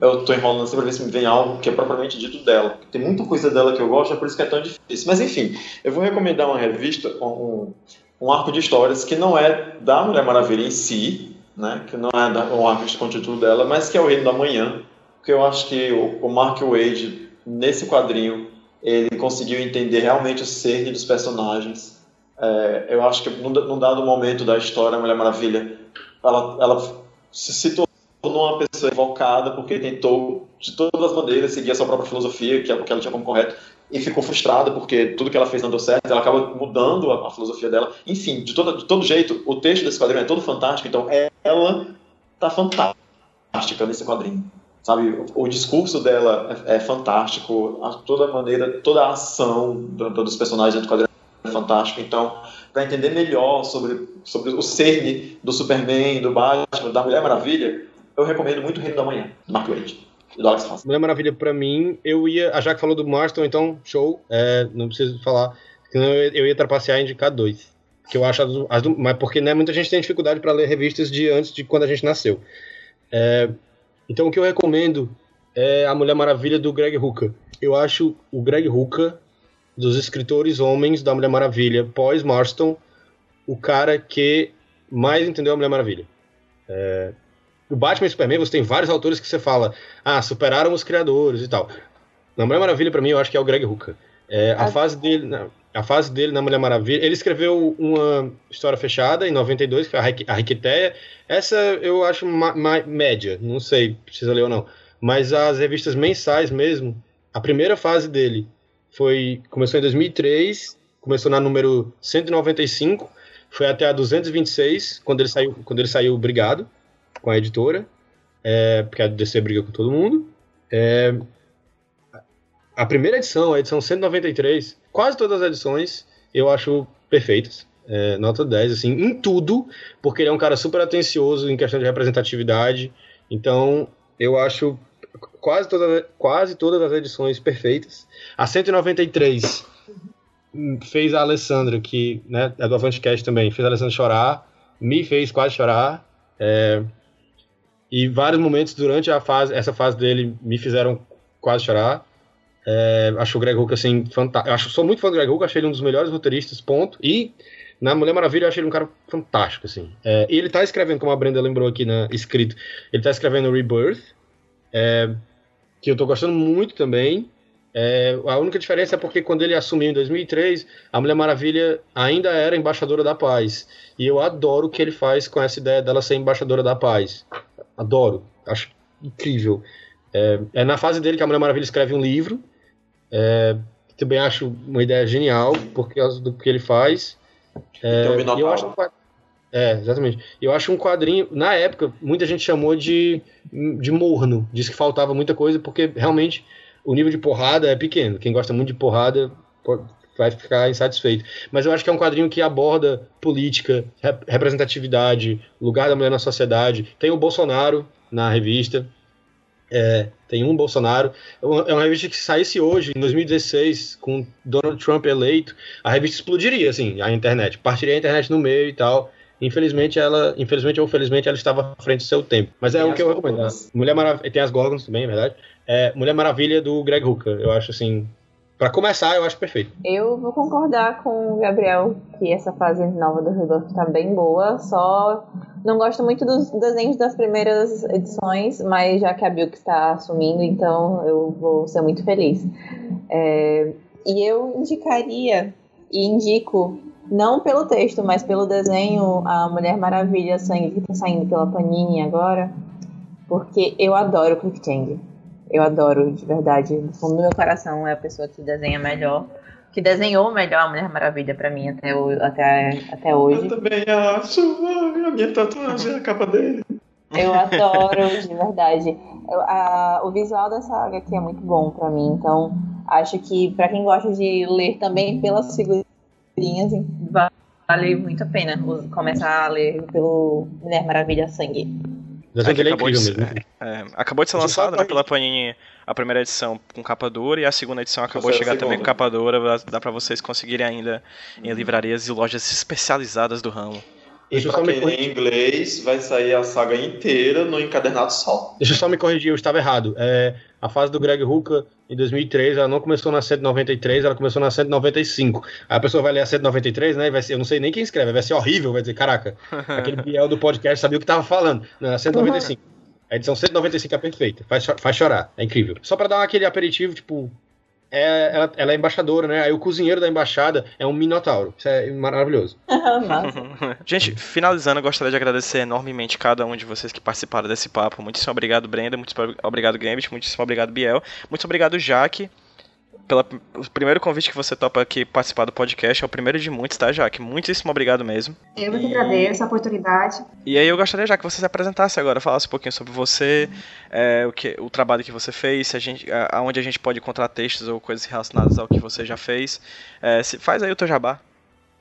eu estou enrolando sempre para ver se me vem algo que é propriamente dito dela. Tem muita coisa dela que eu gosto, é por isso que é tão difícil. Mas enfim, eu vou recomendar uma revista, um, um arco de histórias que não é da Mulher Maravilha em si, né, que não é um arco com o título dela, mas que é o Reino da Manhã, que eu acho que o, o Mark Wade, nesse quadrinho, ele conseguiu entender realmente o cerne dos personagens. É, eu acho que num, num, dado momento da história, a Mulher Maravilha, ela, ela se, se tornou uma pessoa evocada porque tentou, de todas as maneiras, seguir a sua própria filosofia, que é o que ela tinha como correto, e ficou frustrada porque tudo que ela fez não deu certo, ela acaba mudando a, a filosofia dela. Enfim, de, toda, de todo jeito, o texto desse quadrinho é todo fantástico, então ela tá fantástica nesse quadrinho. Sabe, o, discurso dela é, é fantástico, a, toda a maneira, toda a ação do, dos personagens dentro do quadrinho é fantástico. Então, para entender melhor sobre, sobre o cerne do Superman, do Batman, da Mulher Maravilha, eu recomendo muito o Reino da Manhã, do Mark Waid. Mulher Maravilha, pra mim, eu ia. A Jaque falou do Marston, então, show. É, não preciso falar. Senão eu, ia trapacear e indicar dois. Que eu acho as, as Mas porque né, muita gente tem dificuldade para ler revistas de antes de quando a gente nasceu. É, então o que eu recomendo é A Mulher Maravilha do Greg Hooker. Eu acho o Greg Hooker, dos escritores homens da Mulher Maravilha, pós Marston, o cara que mais entendeu a Mulher Maravilha. É, o Batman e Superman, você tem vários autores que você fala, ah, superaram os criadores e tal. Na Mulher Maravilha, para mim, eu acho que é o Greg Hooker. É, a, fase dele, a fase dele na Mulher Maravilha, ele escreveu uma história fechada em 92, que é a Riqueteia. Essa eu acho média, não sei, precisa ler ou não. Mas as revistas mensais mesmo, a primeira fase dele foi começou em 2003, começou na número 195, foi até a 226, quando ele saiu, quando ele saiu Obrigado com a editora, é, porque a DC briga com todo mundo. É, a primeira edição, a edição 193, quase todas as edições eu acho perfeitas. É, nota 10, assim, em tudo, porque ele é um cara super atencioso em questão de representatividade. Então, eu acho quase, toda, quase todas as edições perfeitas. A 193 fez a Alessandra, que né, é do Avantcast também, fez a Alessandra chorar, me fez quase chorar. É, e vários momentos durante a fase, essa fase dele me fizeram quase chorar. É, acho o Greg Hook assim fantástico. Acho sou muito fã do Greg Hook, achei ele um dos melhores roteiristas, ponto. E na Mulher Maravilha eu achei ele um cara fantástico assim. É, e ele tá escrevendo, como a Brenda lembrou aqui na escrito, ele tá escrevendo Rebirth, é, que eu tô gostando muito também. É, a única diferença é porque quando ele assumiu em 2003, a Mulher Maravilha ainda era embaixadora da paz. E eu adoro o que ele faz com essa ideia dela ser embaixadora da paz. Adoro. Acho incrível. É, é na fase dele que a Mulher Maravilha escreve um livro. É, também acho uma ideia genial, por causa do que ele faz. É, eu acho um é, exatamente. Eu acho um quadrinho. Na época, muita gente chamou de, de morno. Disse que faltava muita coisa, porque realmente o nível de porrada é pequeno. Quem gosta muito de porrada vai ficar insatisfeito. Mas eu acho que é um quadrinho que aborda política, representatividade, lugar da mulher na sociedade. Tem o Bolsonaro na revista. é, tem um Bolsonaro. É uma revista que saísse hoje, em 2016, com Donald Trump eleito, a revista explodiria, assim, a internet. Partiria a internet no meio e tal. Infelizmente, ela, infelizmente ou felizmente, ela estava à frente do seu tempo. Mas é tem o que eu recomendo. Mulher Maravilha, tem as Gorgons também, é verdade. É, Mulher Maravilha do Greg Hooker. Eu acho assim, para começar, eu acho perfeito. Eu vou concordar com o Gabriel que essa fase nova do Rebirth tá bem boa, só não gosto muito dos desenhos das primeiras edições, mas já que a Bilk está assumindo, então eu vou ser muito feliz. É, e eu indicaria e indico, não pelo texto, mas pelo desenho, a Mulher Maravilha Sangue que está saindo pela Panini agora, porque eu adoro o Quick Change. Eu adoro, de verdade. No fundo do meu coração é a pessoa que desenha melhor. Que desenhou melhor a Mulher Maravilha pra mim até, o, até, até hoje. Eu também acho. A minha tatuagem é a capa dele. Eu adoro, de verdade. Eu, a, o visual dessa saga aqui é muito bom pra mim. Então, acho que pra quem gosta de ler também pelas figurinhas, vale muito a pena começar a ler pelo Mulher Maravilha Sangue. É, acabou, de ser, é, acabou de ser lançado né, pela Panini a primeira edição com capa dura e a segunda edição acabou de chegar também com capa dura. Dá para vocês conseguirem ainda em livrarias e lojas especializadas do ramo. E pra quem em inglês, vai sair a saga inteira no encadernado só. Deixa eu só me corrigir, eu estava errado. É, a fase do Greg Hooker, em 2003, ela não começou na 193, ela começou na 195. Aí a pessoa vai ler a 193, né? Vai ser, eu não sei nem quem escreve, vai ser horrível, vai dizer, caraca, aquele Biel do podcast sabia o que estava falando. Não, é 195. A edição 195 é perfeita, faz, faz chorar, é incrível. Só para dar aquele aperitivo, tipo, é, ela, ela, é embaixadora, né? Aí o cozinheiro da embaixada é um minotauro. Isso é maravilhoso. Gente, finalizando, eu gostaria de agradecer enormemente cada um de vocês que participaram desse papo. Muitíssimo obrigado, Brenda. Muitíssimo obrigado, Gambit. Muitíssimo obrigado, Biel. Muito obrigado, Jaque pelo primeiro convite que você topa aqui participar do podcast. É o primeiro de muitos, tá, Jaque? Muitíssimo obrigado mesmo. Eu que agradeço a oportunidade. E aí eu gostaria já que você se apresentasse agora, falasse um pouquinho sobre você, é, o, que, o trabalho que você fez, se a gente, aonde a gente pode encontrar textos ou coisas relacionadas ao que você já fez. É, se, faz aí o teu jabá.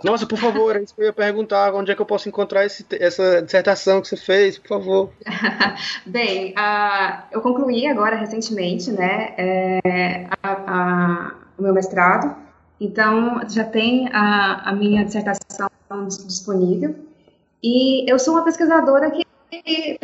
Nossa, por favor, é isso que eu ia perguntar. Onde é que eu posso encontrar esse, essa dissertação que você fez, por favor? Bem, uh, eu concluí agora recentemente, né, é, a, a, o meu mestrado. Então, já tem a, a minha dissertação disponível. E eu sou uma pesquisadora que é,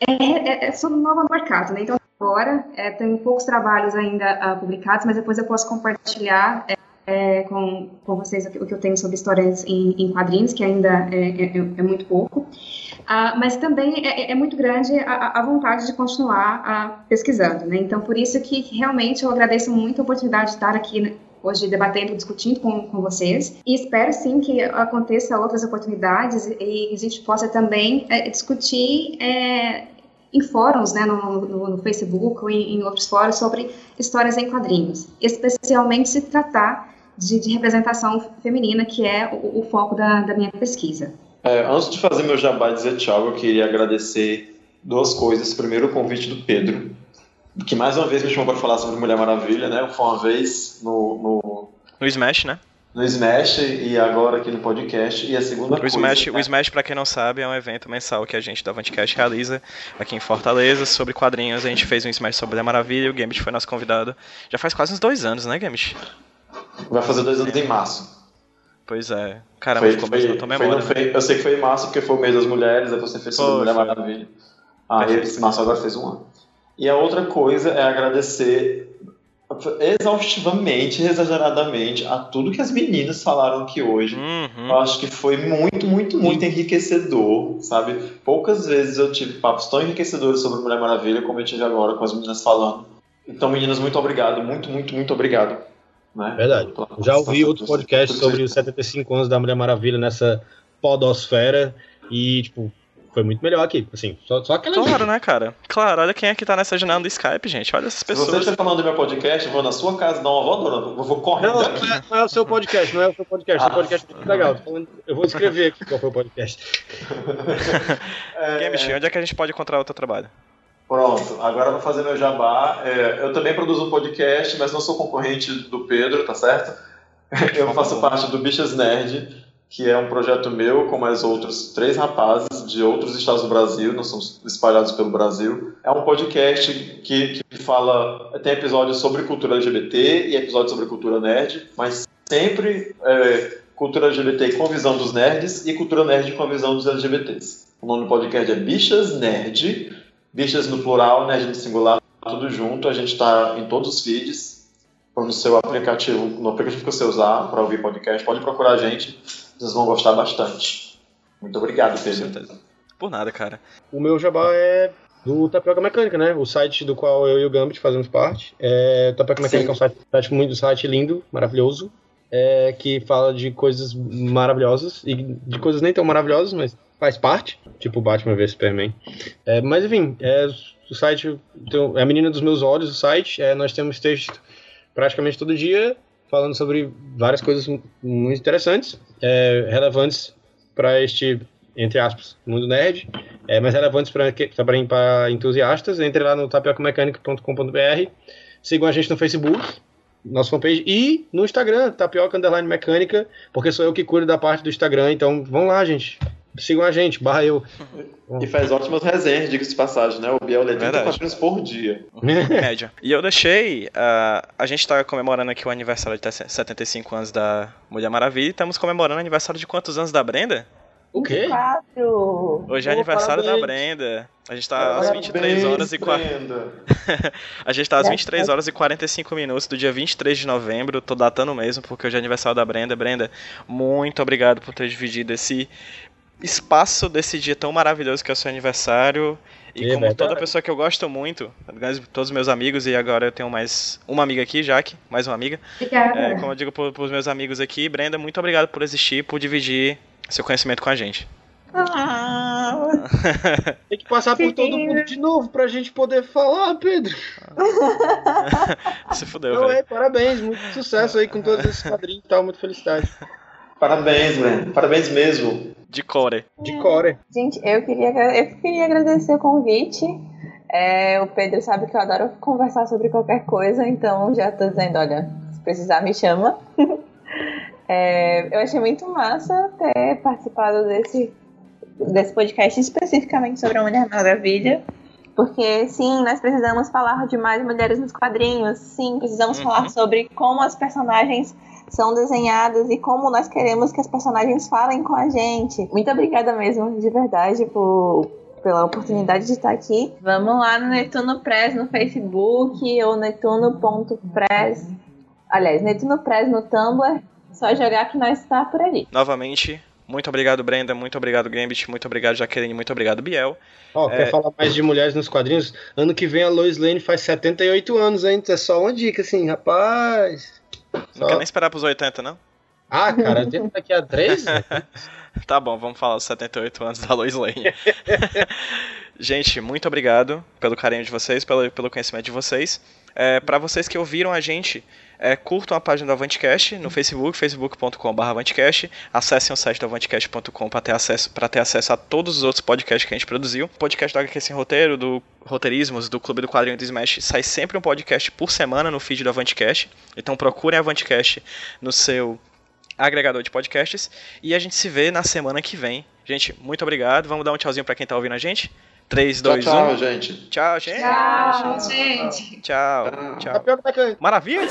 é, é, sou nova no mercado, né? Então, agora é, tenho poucos trabalhos ainda uh, publicados, mas depois eu posso compartilhar é, é, com, com vocês o que eu tenho sobre histórias em, em quadrinhos, que ainda é, é, é muito pouco, uh, mas também é, é, muito grande a, a, vontade de continuar uh, pesquisando, né? Então, por isso que realmente eu agradeço muito a oportunidade de estar aqui hoje debatendo, discutindo com, com vocês. E espero sim que aconteça outras oportunidades e a gente possa também é, discutir é, em fóruns, né, no, no, no Facebook ou em, em, outros fóruns sobre histórias em quadrinhos, especialmente se tratar de, de representação feminina, que é o, o foco da, da, minha pesquisa. É, antes de fazer meu jabá e dizer tchau, eu queria agradecer duas coisas. Primeiro, o convite do Pedro, que mais uma vez me chamou para falar sobre Mulher Maravilha, né? Foi uma vez no, no... No Smash, né? No Smash e agora aqui no podcast. E a segunda o coisa. Smash, né? O Smash, para quem não sabe, é um evento mensal que a gente da Avantcast realiza aqui em Fortaleza sobre quadrinhos. A gente fez um Smash sobre a Maravilha o Gambit foi nosso convidado. Já faz quase uns dois anos, né, Gambit? Vai fazer dois anos em março. Pois é. Caramba, foi, ficou foi, mesmo na memória. Foi, foi, eu sei que foi em março porque foi o mês das mulheres, aí você fez sobre Mulher Maravilha. Ah, e esse março agora fez um ano. E a outra coisa é agradecer exaustivamente, exageradamente a tudo que as meninas falaram aqui hoje. Uhum. Eu acho que foi muito, muito, muito enriquecedor, sabe? Poucas vezes eu tive papos tão enriquecedores sobre Mulher Maravilha como eu tive agora com as meninas falando. Então, meninas, muito obrigado, muito, muito, muito obrigado. Né? Verdade. Já ouvi outro podcast sobre os 75 anos da Mulher Maravilha nessa podosfera e, tipo, foi muito melhor aqui, assim, só, só aquela Claro, gente. né, cara? Claro, olha quem é que tá nessa janela do Skype, gente, olha essas pessoas. Se você está falando do meu podcast, eu vou na sua casa dar uma voadora, eu vou correr não, não é, não é, o seu podcast, não é o seu podcast, ah. seu podcast é muito legal, eu vou escrever aqui qual foi o podcast. é... Onde é que a gente pode encontrar o teu trabalho? Pronto, agora eu vou fazer meu jabá. É, eu também produzo um podcast, mas não sou concorrente do Pedro, tá certo? Eu faço parte do Bichas Nerd, que é um projeto meu com mais outros três rapazes de outros estados do Brasil, nós somos espalhados pelo Brasil. É um podcast que, que fala, tem episódios sobre cultura LGBT e episódios sobre cultura nerd, mas sempre é, cultura LGBT com visão dos nerds e cultura nerd com a visão dos LGBTs. O nome do podcast é Bichas Nerd, Bichas no plural, Nerd no singular, tudo junto. A gente está em todos os feeds, no seu aplicativo, no aplicativo que você usar para ouvir podcast, pode procurar a gente vocês vão gostar bastante. Muito obrigado, Pedro. Por nada, cara. O meu jabá é do Tapioca Mecânica, né? O site do qual eu e o Gambit fazemos parte. É, Tapioca Mecânica é um site, site muito site lindo, maravilhoso, é, que fala de coisas maravilhosas e de coisas nem tão maravilhosas, mas faz parte, tipo Batman vs Superman. É, mas enfim, é, o site é a menina dos meus olhos, o site. É, nós temos texto praticamente todo dia falando sobre várias coisas muito interessantes, é, relevantes para este, entre aspas, mundo nerd, é, mas relevantes para entusiastas. Entre lá no tapiocamecânica.com.br, sigam a gente no Facebook, nossa fanpage, e no Instagram, tapioca mecânica, porque sou eu que cuido da parte do Instagram, então vão lá, gente. Sigam a gente, barra eu. E faz ótimas resenhas, diga-se de passagem, né? O Biel lê 30 quadrinhos por dia. Média. E eu deixei. Uh, a gente tá comemorando aqui o aniversário de 75 anos da Mulher Maravilha e estamos comemorando o aniversário de quantos anos da Brenda? O quê? 24. Hoje é aniversário parabéns. da Brenda. A gente tá parabéns, às 23 horas e 40. a gente tá às 23 horas e 45 minutos do dia 23 de novembro. Tô datando mesmo, porque hoje é aniversário da Brenda. Brenda, muito obrigado por ter dividido esse espaço desse dia tão maravilhoso que é o seu aniversário. E é como verdade. toda pessoa que eu gosto muito, todos os meus amigos, e agora eu tenho mais uma amiga aqui, Jaque, mais uma amiga. Obrigada. É, como eu digo para os meus amigos aqui, Brenda, muito obrigado por existir, por dividir seu conhecimento com a gente. Ah. Tem que passar por todo mundo de novo pra gente poder falar, Pedro. Se fudeu, Não, é, parabéns, muito sucesso aí com todos esses quadrinhos e tal, muita felicidade. Parabéns, Brenda. Parabéns mesmo. De core. De core. Gente, eu queria, eu queria agradecer o convite. É, o Pedro sabe que eu adoro conversar sobre qualquer coisa, então já tô dizendo, olha, se precisar me chama. é, eu achei muito massa ter participado desse, desse podcast especificamente sobre a Mulher Maravilha. Porque sim, nós precisamos falar de mais mulheres nos quadrinhos. Sim, precisamos uhum. falar sobre como as personagens são desenhadas e como nós queremos que as personagens falem com a gente. Muito obrigada mesmo, de verdade, por, pela oportunidade de estar aqui. Vamos lá no Netuno Press no Facebook ou netuno.press. Aliás, Netuno Press no Tumblr. Só jogar que nós está por ali. Novamente, muito obrigado, Brenda. Muito obrigado, Gambit. Muito obrigado, Jaqueline. Muito obrigado, Biel. Ó, oh, é... quer falar mais de mulheres nos quadrinhos? Ano que vem a Lois Lane faz 78 anos, hein? É só uma dica, assim, rapaz. Não quer nem esperar pros 80, não? Ah, cara, eu daqui a 3? tá bom, vamos falar dos 78 anos da Lois Lane. Gente, muito obrigado pelo carinho de vocês, pelo, pelo conhecimento de vocês. É, para vocês que ouviram a gente, é, curtam a página do Avantcast no Facebook, facebook.com.br Avantcast. Acessem o site do Avantcast.com para ter, acesso, ter acesso a todos os outros podcasts que a gente produziu. Podcast do HQ Sem Roteiro, do Roteirismos, do Clube do Quadrinho do Smash, sai sempre um podcast por semana no feed do Avantcast. Então procurem Avantcast no seu agregador de podcasts. E a gente se vê na semana que vem. Gente, muito obrigado. Vamos dar um tchauzinho para quem tá ouvindo a gente. 3, 2, tchau, 1. Tchau, gente. Tchau, gente. Tchau, gente. Tchau, tchau. tchau. Maravilha?